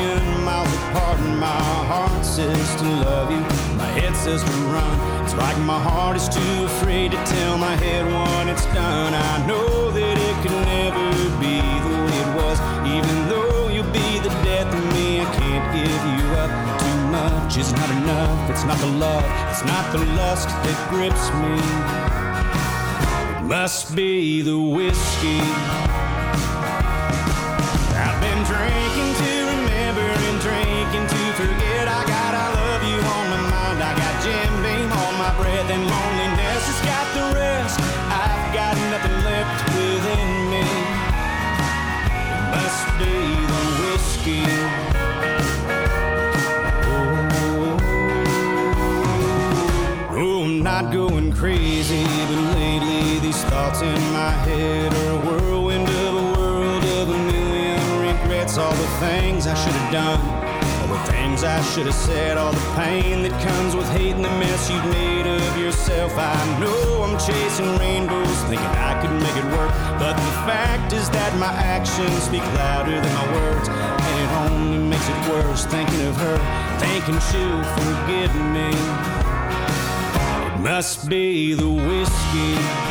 my heart says to love you, my head says to run. It's like my heart is too afraid to tell my head what it's done. I know that it could never be the way it was, even though you'll be the death of me. I can't give you up. Too much is not enough. It's not the love, it's not the lust that grips me. It Must be the whiskey. Forget. I got I love you on my mind. I got Jim Beam on my breath, and loneliness has got the rest. I've got nothing left within me. Must be the whiskey. Oh, I'm not going crazy, but lately these thoughts in my head are a whirlwind of a world of a million regrets. All the things I should have done, things I should have said, all the pain that comes with hating the mess you've made of yourself. I know I'm chasing rainbows, thinking I could make it work, but the fact is that my actions speak louder than my words, and it only makes it worse thinking of her, thinking she'll forgive me. Must be the whiskey.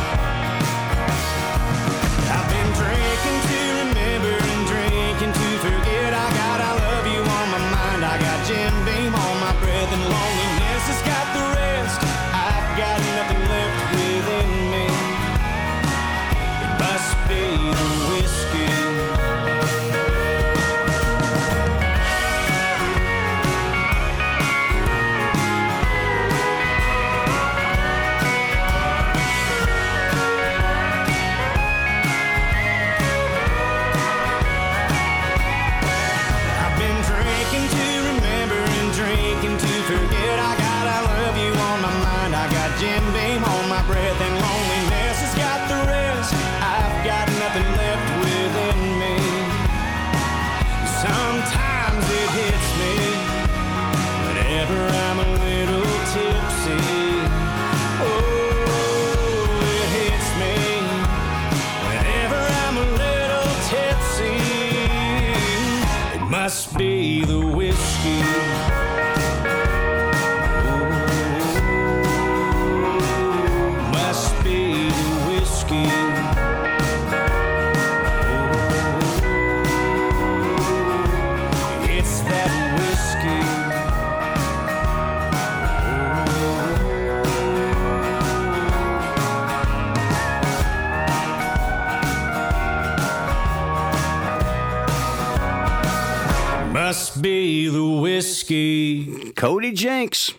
Be the whiskey. Cody Jinks.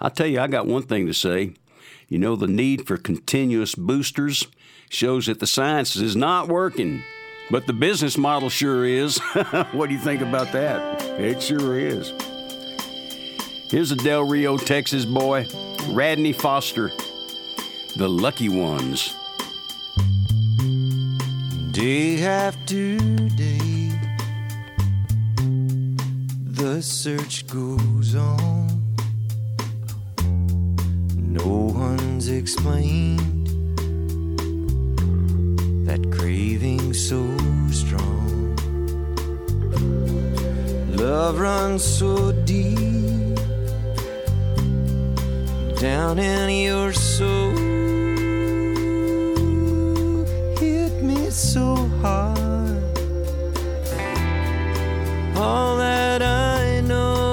I'll tell you, I got one thing to say. You know, the need for continuous boosters shows that the science is not working, but the business model sure is. what do you think about that? It sure is. Here's a Del Rio, Texas boy, Radney Foster, The Lucky Ones. Day after day, the search goes on. No one's explained that craving so strong. Love runs so deep down in your soul. Hit me so hard. All that I know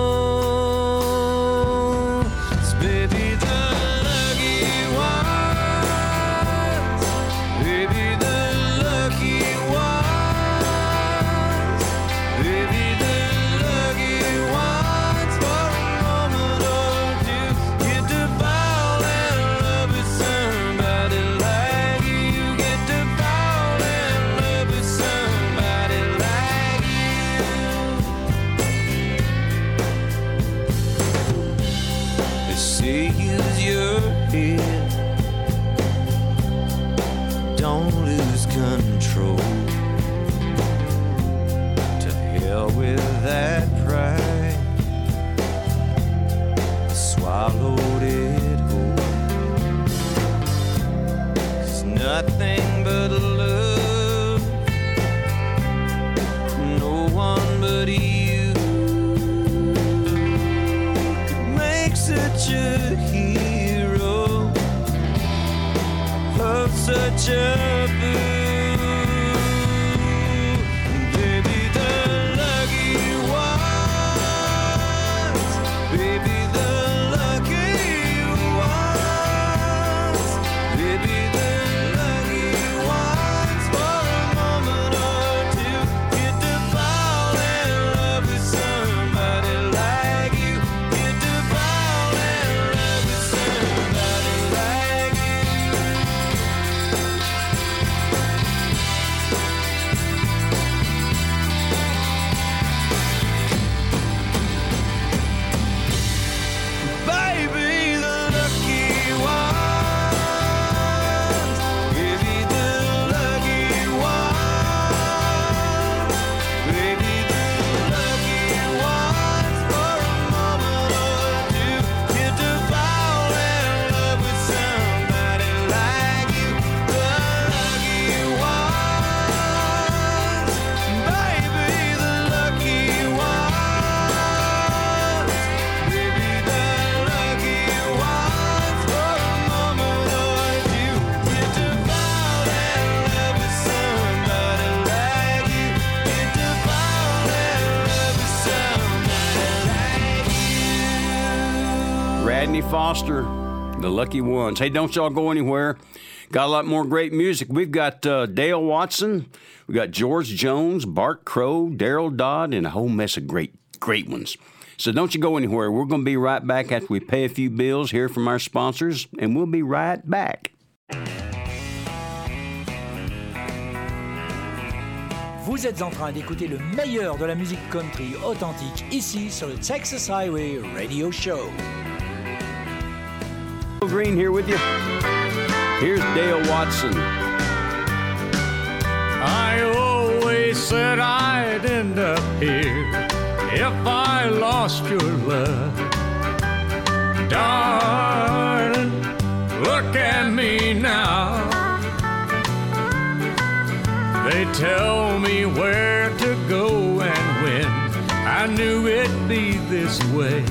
Ones. Hey, don't y'all go anywhere. Got a lot more great music. We've got uh, Dale Watson, we got George Jones, Bart Crow, Deryl Dodd, and a whole mess of great, great ones. So don't you go anywhere. We're going to be right back after we pay a few bills, hear from our sponsors, and we'll be right back. Vous êtes en train d'écouter le meilleur de la musique country authentique ici sur le Texas Highway Radio Show. Green here with you. Here's Dale Watson. I always said I'd end up here if I lost your love. Darling, look at me now. They tell me where to go and when. I knew it'd be this way.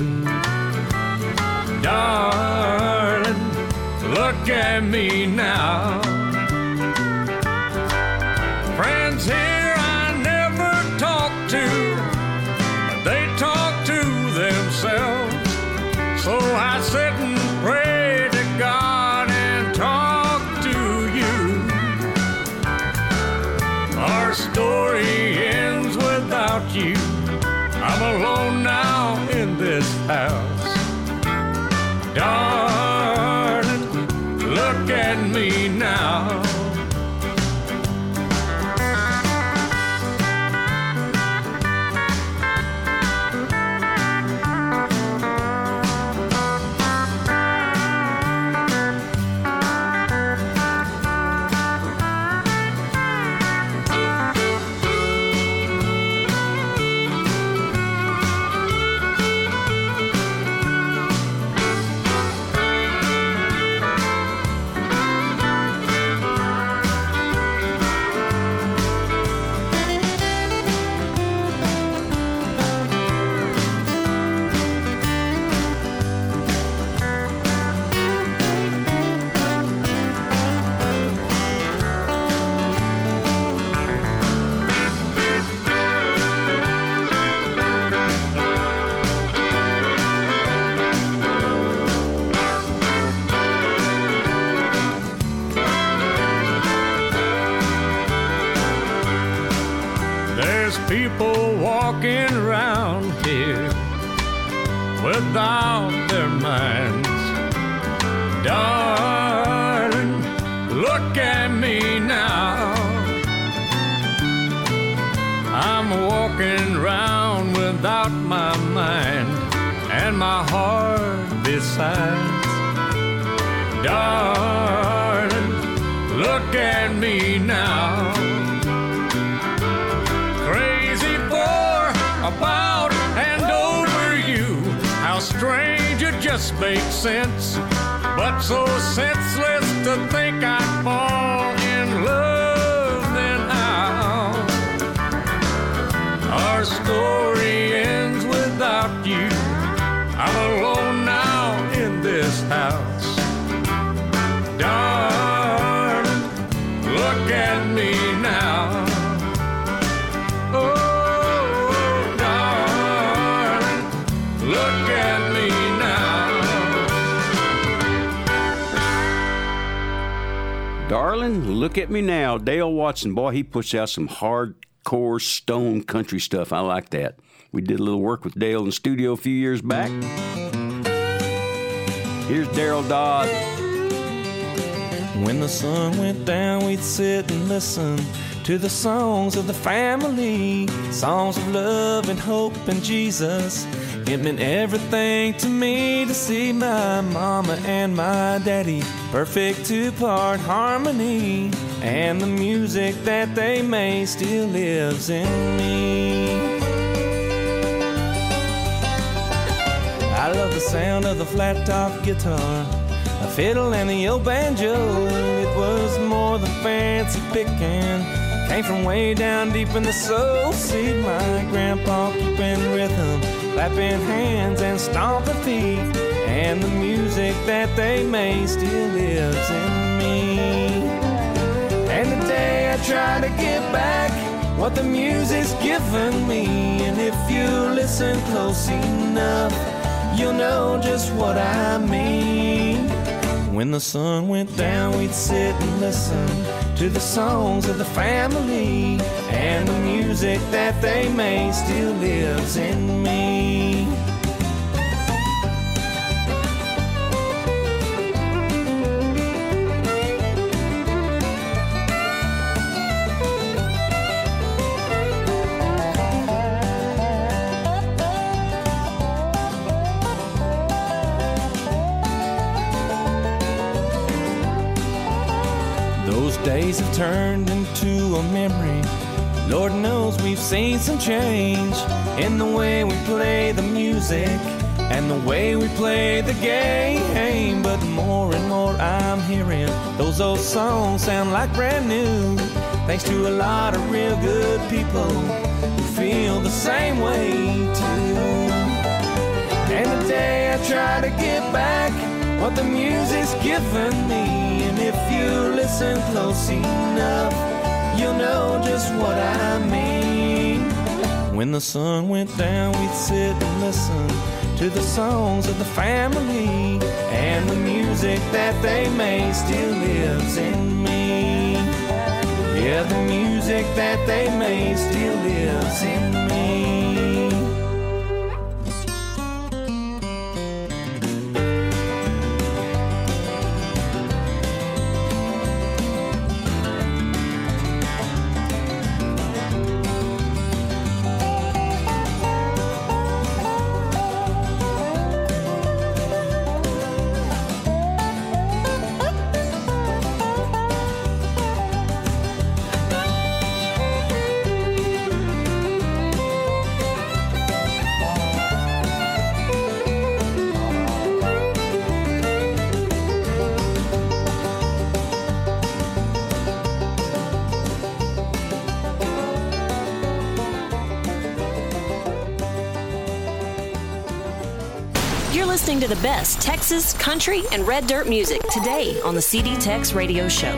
Darling, look at me now. Friends Darling, look at me now crazy for about and over you. How strange it just makes sense, but so senseless to think I'd fall in love. Then how our story ends without you. I'm alone now in this house. Look at me now. Dale Watson, boy, he puts out some hardcore stone country stuff. I like that. We did a little work with Dale in the studio a few years back. Here's Deryl Dodd. When the sun went down, we'd sit and listen to the songs of the family, songs of love and hope and Jesus. It meant everything to me to see my mama and my daddy, perfect two part harmony, and the music that they made still lives in me. I love the sound of the flat top guitar, a fiddle and the old banjo. It was more than fancy picking. Came from way down deep in the soul. See my grandpa keeping rhythm, clapping hands and stomping feet. And the music that they made still lives in me. And today I try to give back what the music's given me. And if you listen close enough, you'll know just what I mean. When the sun went down, we'd sit and listen to the songs of the family, and the music that they made still lives in me. Turned into a memory. Lord knows we've seen some change in the way we play the music and the way we play the game. But more and more I'm hearing those old songs sound like brand new. Thanks to a lot of real good people who feel the same way too. And the day I try to get back what the music's given me. If you listen close enough, you'll know just what I mean. When the sun went down, we'd sit and listen to the songs of the family. And the music that they made still lives in me. Yeah, the music that they made still lives in me. To the best Texas, country, and red dirt music today on the CD Tex Radio Show.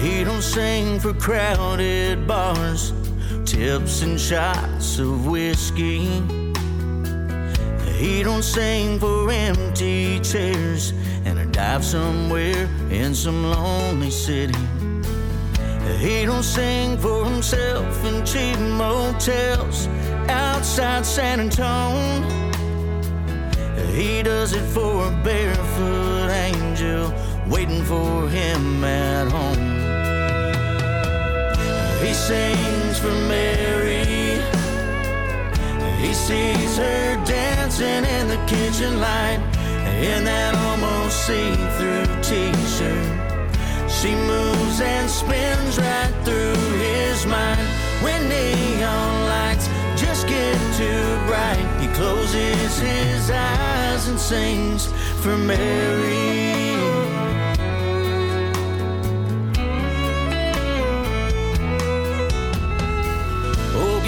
He don't sing for crowded bars, tips and shots of whiskey. He don't sing for empty chairs and a dive somewhere in some lonely city. He don't sing for himself in cheap motels outside San Antonio. He does it for a barefoot angel waiting for him at home. He sings for Mary. He sees her dancing in the kitchen light in that almost see-through t-shirt. She moves and spins right through his mind when neon lights just get too bright. He closes his eyes and sings for Mary.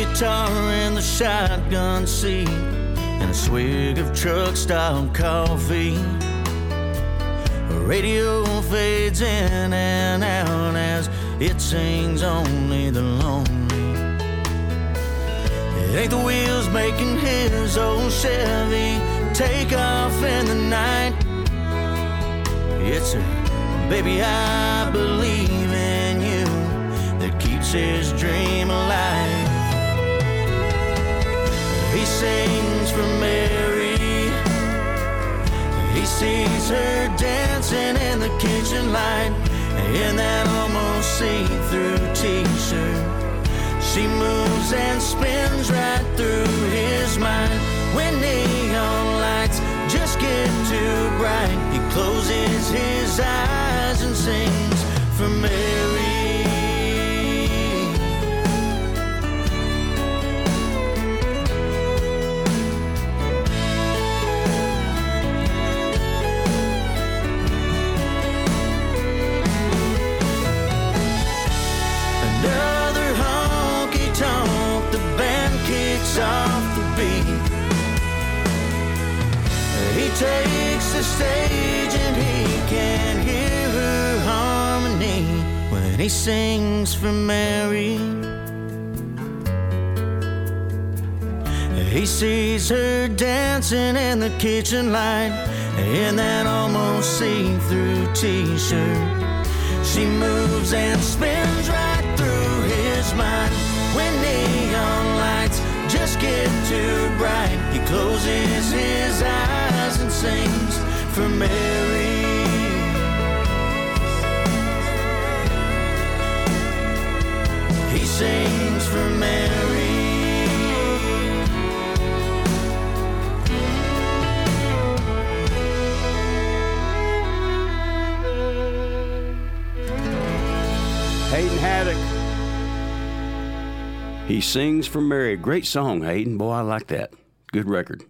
Guitar in the shotgun seat and a swig of truck style coffee. Radio fades in and out as it sings only the lonely. It ain't the wheels making his old Chevy take off in the night. It's a baby, I believe in you that keeps his dream alive. He sings for Mary. He sees her dancing in the kitchen light in that almost see-through t-shirt. She moves and spins right through his mind when neon lights just get too bright. He closes his eyes and sings for Mary. Takes the stage and he can hear her harmony when he sings for Mary. He sees her dancing in the kitchen light in that almost see through t shirt. She moves and spins right through his mind when neon lights just get too bright. He closes his eyes sings for Mary. He sings for Mary. Hayden Haddock. He sings for Mary. Great song, Hayden. Boy, I like that. Good record.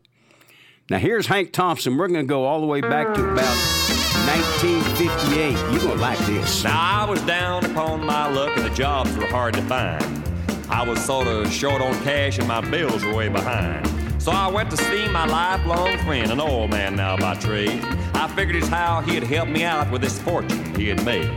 Now here's Hank Thompson. We're going to go all the way back to about 1958. You're going to like this. Now, I was down upon my luck and the jobs were hard to find. I was sort of short on cash and my bills were way behind. So I went to see my lifelong friend, an oil man now by trade. I figured as how he'd help me out with this fortune he had made.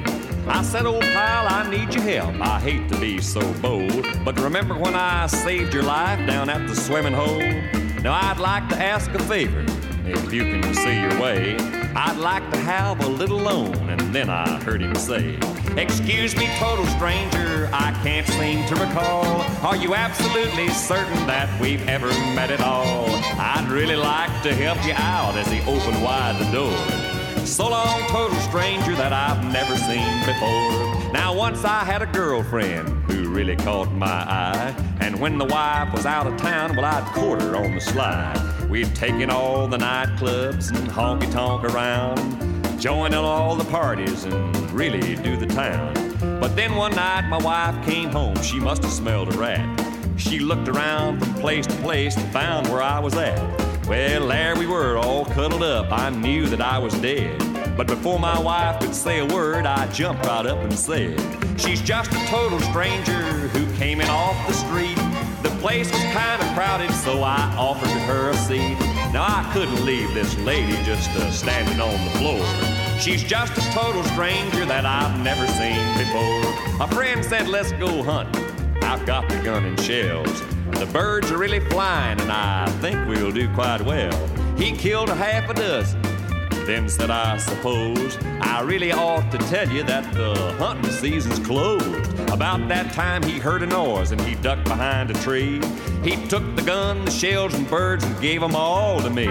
I said, old pal, I need your help. I hate to be so bold, but remember when I saved your life down at the swimming hole? Now I'd like to ask a favor, if you can see your way. I'd like to have a little loan, and then I heard him say, Excuse me, total stranger, I can't seem to recall. Are you absolutely certain that we've ever met at all? I'd really like to help you out as he opened wide the door. So long, total stranger that I've never seen before. Now, once I had a girlfriend who really caught my eye. And when the wife was out of town, well, I'd court her on the slide. We'd take in all the nightclubs and honky tonk around, join in all the parties and really do the town. But then one night my wife came home, she must have smelled a rat. She looked around from place to place and found where I was at. Well, there we were, all cuddled up, I knew that I was dead. But before my wife could say a word, I jumped right up and said, She's just a total stranger who came in off the street. The place was kind of crowded, so I offered her a seat. Now I couldn't leave this lady just uh, standing on the floor. She's just a total stranger that I've never seen before. A friend said, Let's go hunting. I've got the gun and shells. The birds are really flying, and I think we'll do quite well. He killed a half a dozen. Then said, I suppose I really ought to tell you that the hunting season's closed. About that time, he heard a noise and he ducked behind a tree. He took the gun, the shells, and birds and gave 'em all to me.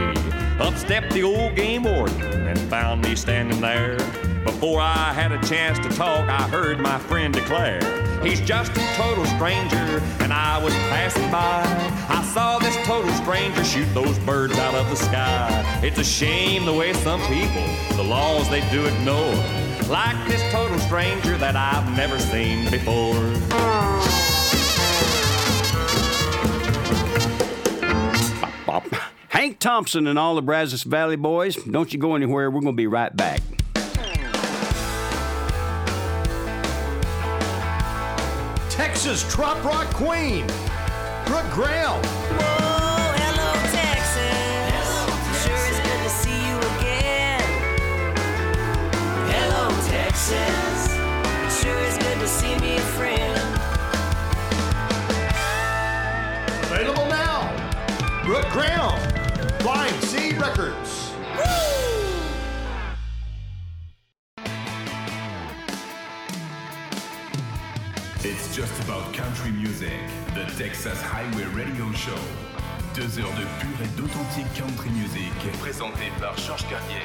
Up stepped the old game warden and found me standing there. Before I had a chance to talk, I heard my friend declare, He's just a total stranger, and I was passing by. I saw this total stranger shoot those birds out of the sky. It's a shame the way some people, the laws they do ignore. Like this total stranger that I've never seen before. Hank Thompson and all the Brazos Valley boys, don't you go anywhere. We're going to be right back. Texas Trop Rock Queen, Brooke Graham. Oh, hello, Texas. Sure is good to see you again. Hello, Texas. Sure is good to see me a friend. Available now. Brooke Graham, Flying C Records. It's just about country music, the Texas Highway Radio Show. Deux heures de pure et d'authentique country music, présenté par Georges Carrier.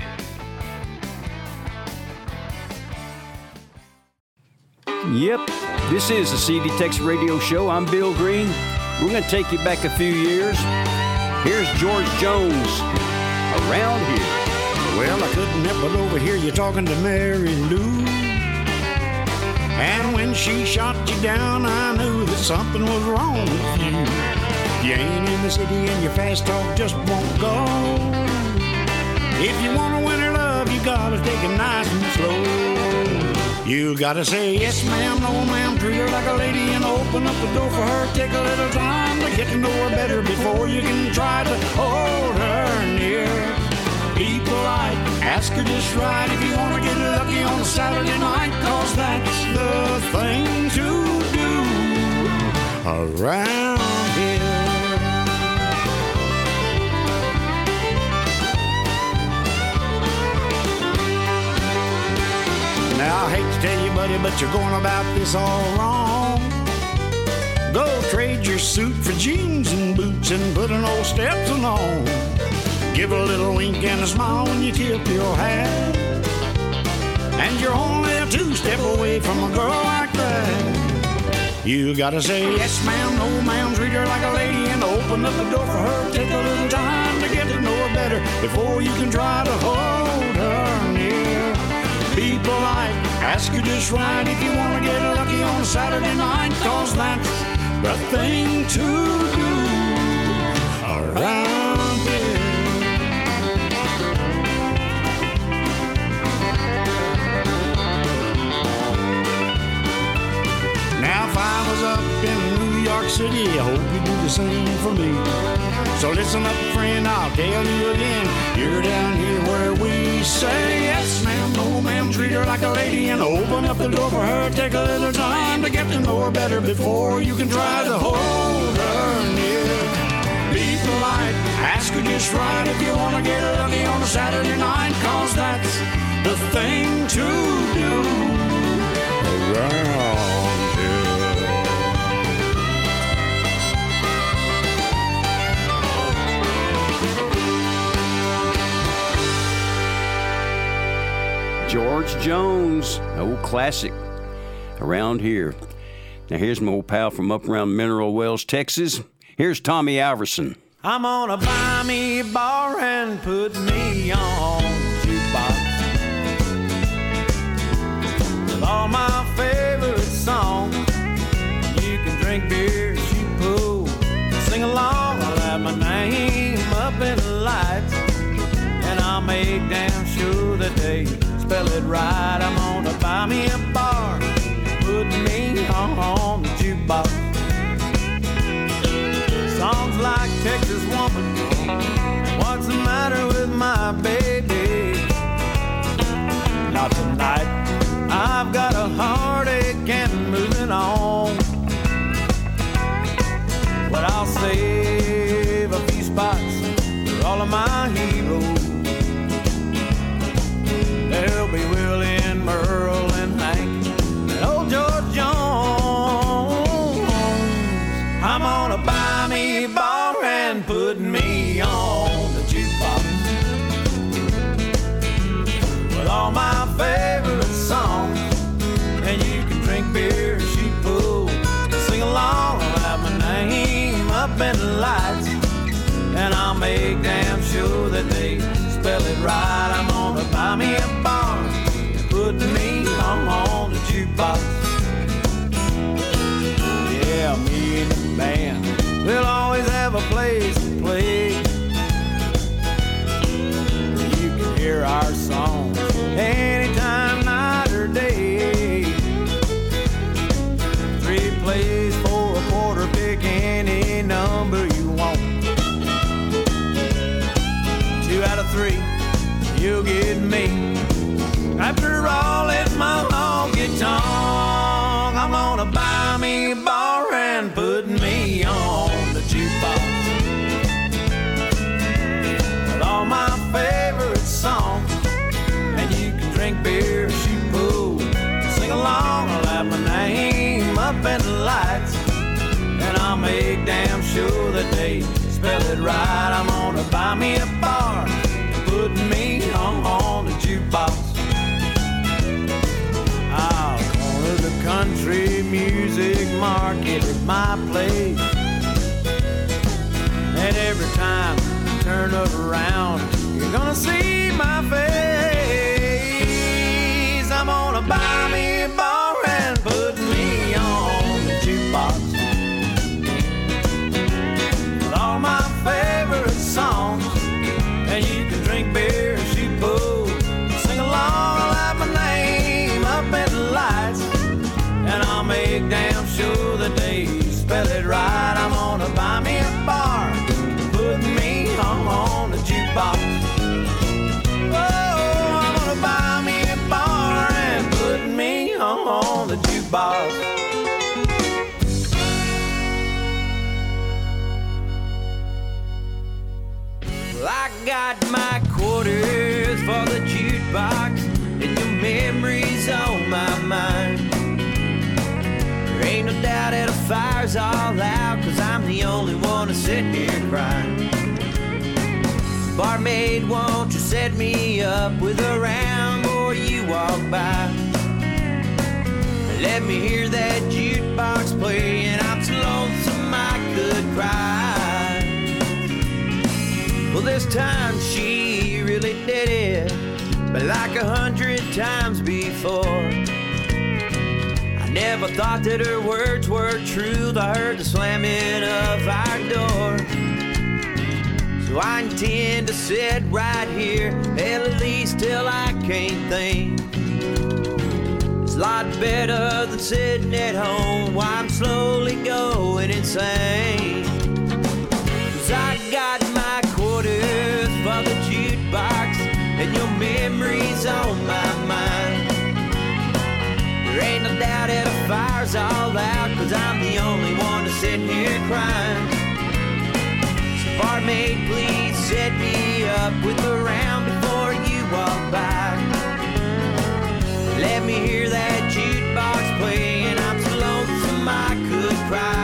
Yep, this is the CD Tex Radio Show. I'm Bill Green. We're going to take you back a few years. Here's George Jones around here. Well, I couldn't help but overhear you talking to Mary Lou. And when she shot you down, I knew that something was wrong with you. You ain't in the city and your fast talk just won't go. If you want to win her love, you gotta take it nice and slow. You gotta say yes, ma'am, no, ma'am, treat her like a lady and open up the door for her. Take a little time to get to know her better before you can try to hold her near. Be polite, ask her just right if you want to get lucky on a Saturday night, cause that's the thing to do around I hate to tell you, buddy, but you're going about this all wrong. Go trade your suit for jeans and boots and put an old Stetson on. Give a little wink and a smile when you tip your hat. And you're only a two-step away from a girl like that. You gotta say yes, ma'am, no, ma'am, treat her like a lady and open up the door for her. Take a little time to get to know her better before you can try to hold ask her just right if you wanna get lucky on Saturday night, cause that's the thing to do around here. Now, if I was up in New York City, I hope same for me. So listen up, friend, I'll tell you again. You're down here where we say yes, ma'am, no, ma'am. Treat her like a lady and open up the door for her. Take a little time to get to know her better before you can try to hold her near. Be polite, ask her just right if you want to get lucky on a Saturday night, cause that's the thing to do around George Jones, old classic around here. Now here's my old pal from up around Mineral Wells, Texas. Here's Tommy Alverson. I'm gonna buy me a bar and put me on jukebox with all my favorite songs. You can drink beer, shoot pool, sing along. I'll have my name up in lights, and make damn sure that they spell it right. I'm gonna buy me a bar, put me on the jukebox. Songs like Texas Woman, What's the matter with my baby? Not tonight. I've got a heartache and moving on. But I'll save a few spots for all of my heroes. There'll be Willie and Merle spell it right. I'm gonna buy me a bar, put me on the jukebox. Yeah, me and the band will always have a place to play. You can hear our sure that they spell it right. I'm gonna buy me a bar, put me on the jukebox. I'll corner the country music market at my place. And every time you turn around, you're gonna see my face. Mind. There ain't no doubt that a fire's all out, cause I'm the only one to sit here crying. Barmaid, won't you set me up with a round before you walk by? Let me hear that jukebox play, and I'm so lonesome I could cry. Well, this time she really did it, but like a hundred times before. Never thought that her words were true. I heard the slamming of our door. So I intend to sit right here, at least till I can't think. It's a lot better than sitting at home while I'm slowly going insane. Cause I got my quarters for the jukebox, and your memories on my. There ain't no doubt that a fire's all out, cause I'm the only one to sit here crying. So, barmaid, please set me up with a round before you walk by. Let me hear that jukebox play, and I'm so lonesome I could cry.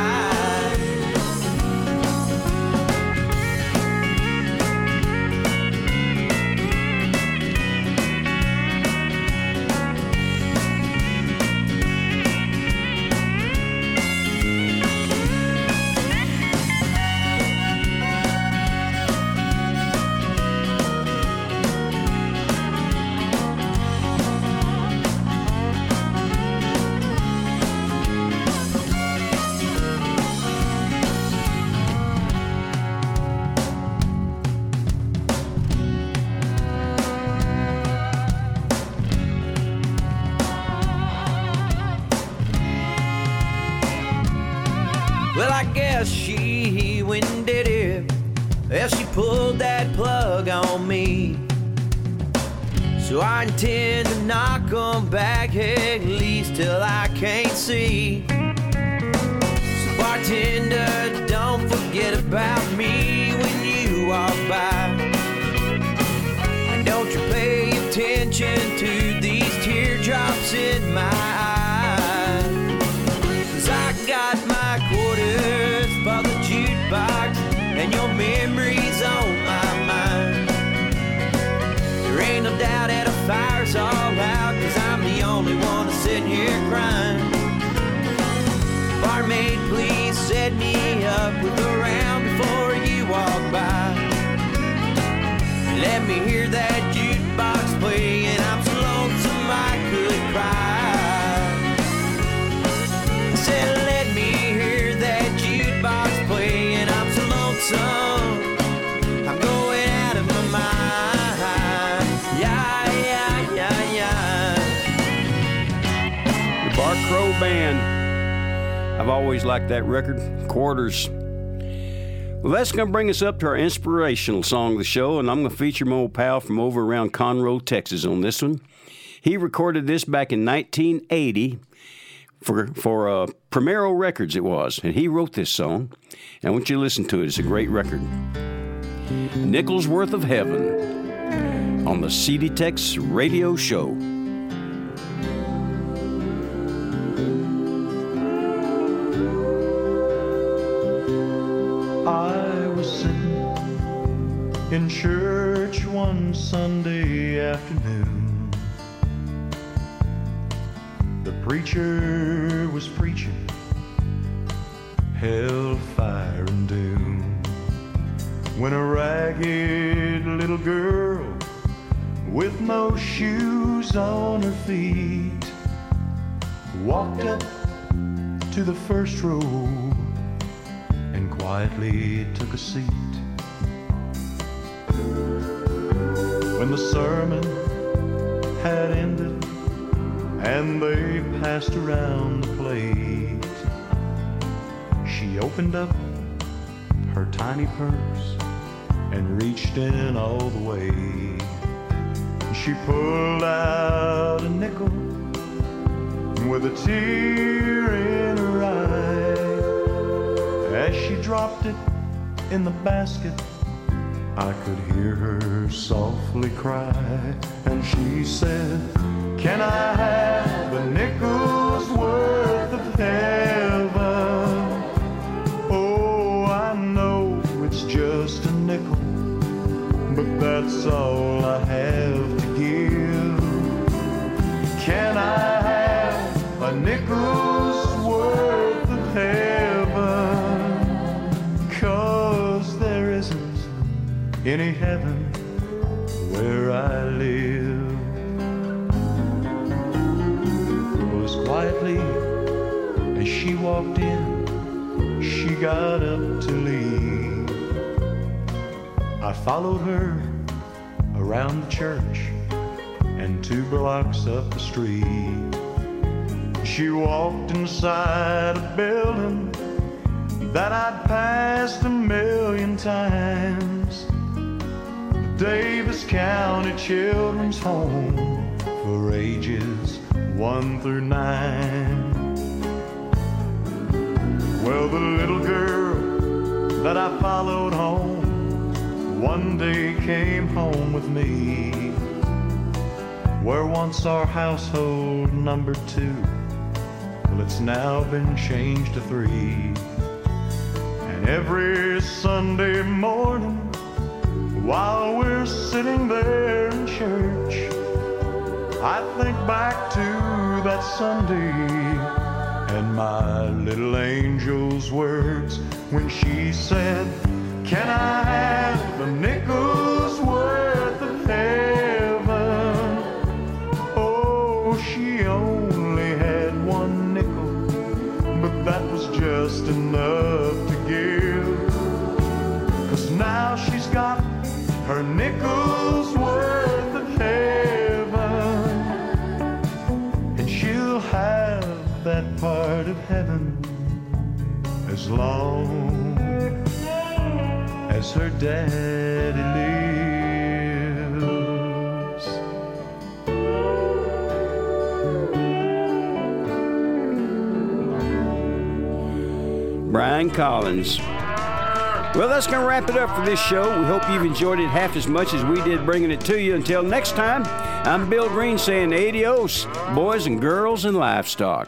Up with a round before you walk by. Let me hear that jukebox play, and I'm so lonesome I could cry. I said, let me hear that jukebox play, and I'm so lonesome. I'm going out of my mind. Yeah, yeah, yeah, yeah. The Band. I've always liked that record. Quarters. Well, that's going to bring us up to our inspirational song of the show, and I'm going to feature my old pal from over around Conroe, Texas on this one. He recorded this back in 1980 for, for uh, Primero Records, it was, and he wrote this song. And I want you to listen to it. It's a great record. Nickels Worth of Heaven on the CD Tex Radio Show. Sunday afternoon. The preacher was preaching hellfire and doom. When a ragged little girl with no shoes on her feet walked up to the first row and quietly took a seat. When the sermon had ended and they passed around the plate, she opened up her tiny purse and reached in all the way. She pulled out a nickel with a tear in her eye. As she dropped it in the basket, I could hear her softly cry. And she said, Can I have a nickel's worth of heaven? Oh, I know it's just a nickel, but that's all I have any heaven where I live. Well, as quietly as she walked in, she got up to leave. I followed her around the church and two blocks up the street. She walked inside a building that I'd passed a million times. Davis County Children's Home for ages one through nine. Well, the little girl that I followed home one day came home with me. Where once our household numbered two, well, it's now been changed to three. And every Sunday morning, while we're sitting there in church, I think back to that Sunday and my little angel's words when she said, Can I have a nickel's worth of heaven as her daddy lives. Brian Collins. Well, that's going to wrap it up for this show. We hope you've enjoyed it half as much as we did bringing it to you. Until next time, I'm Bill Green saying adios, boys and girls and livestock.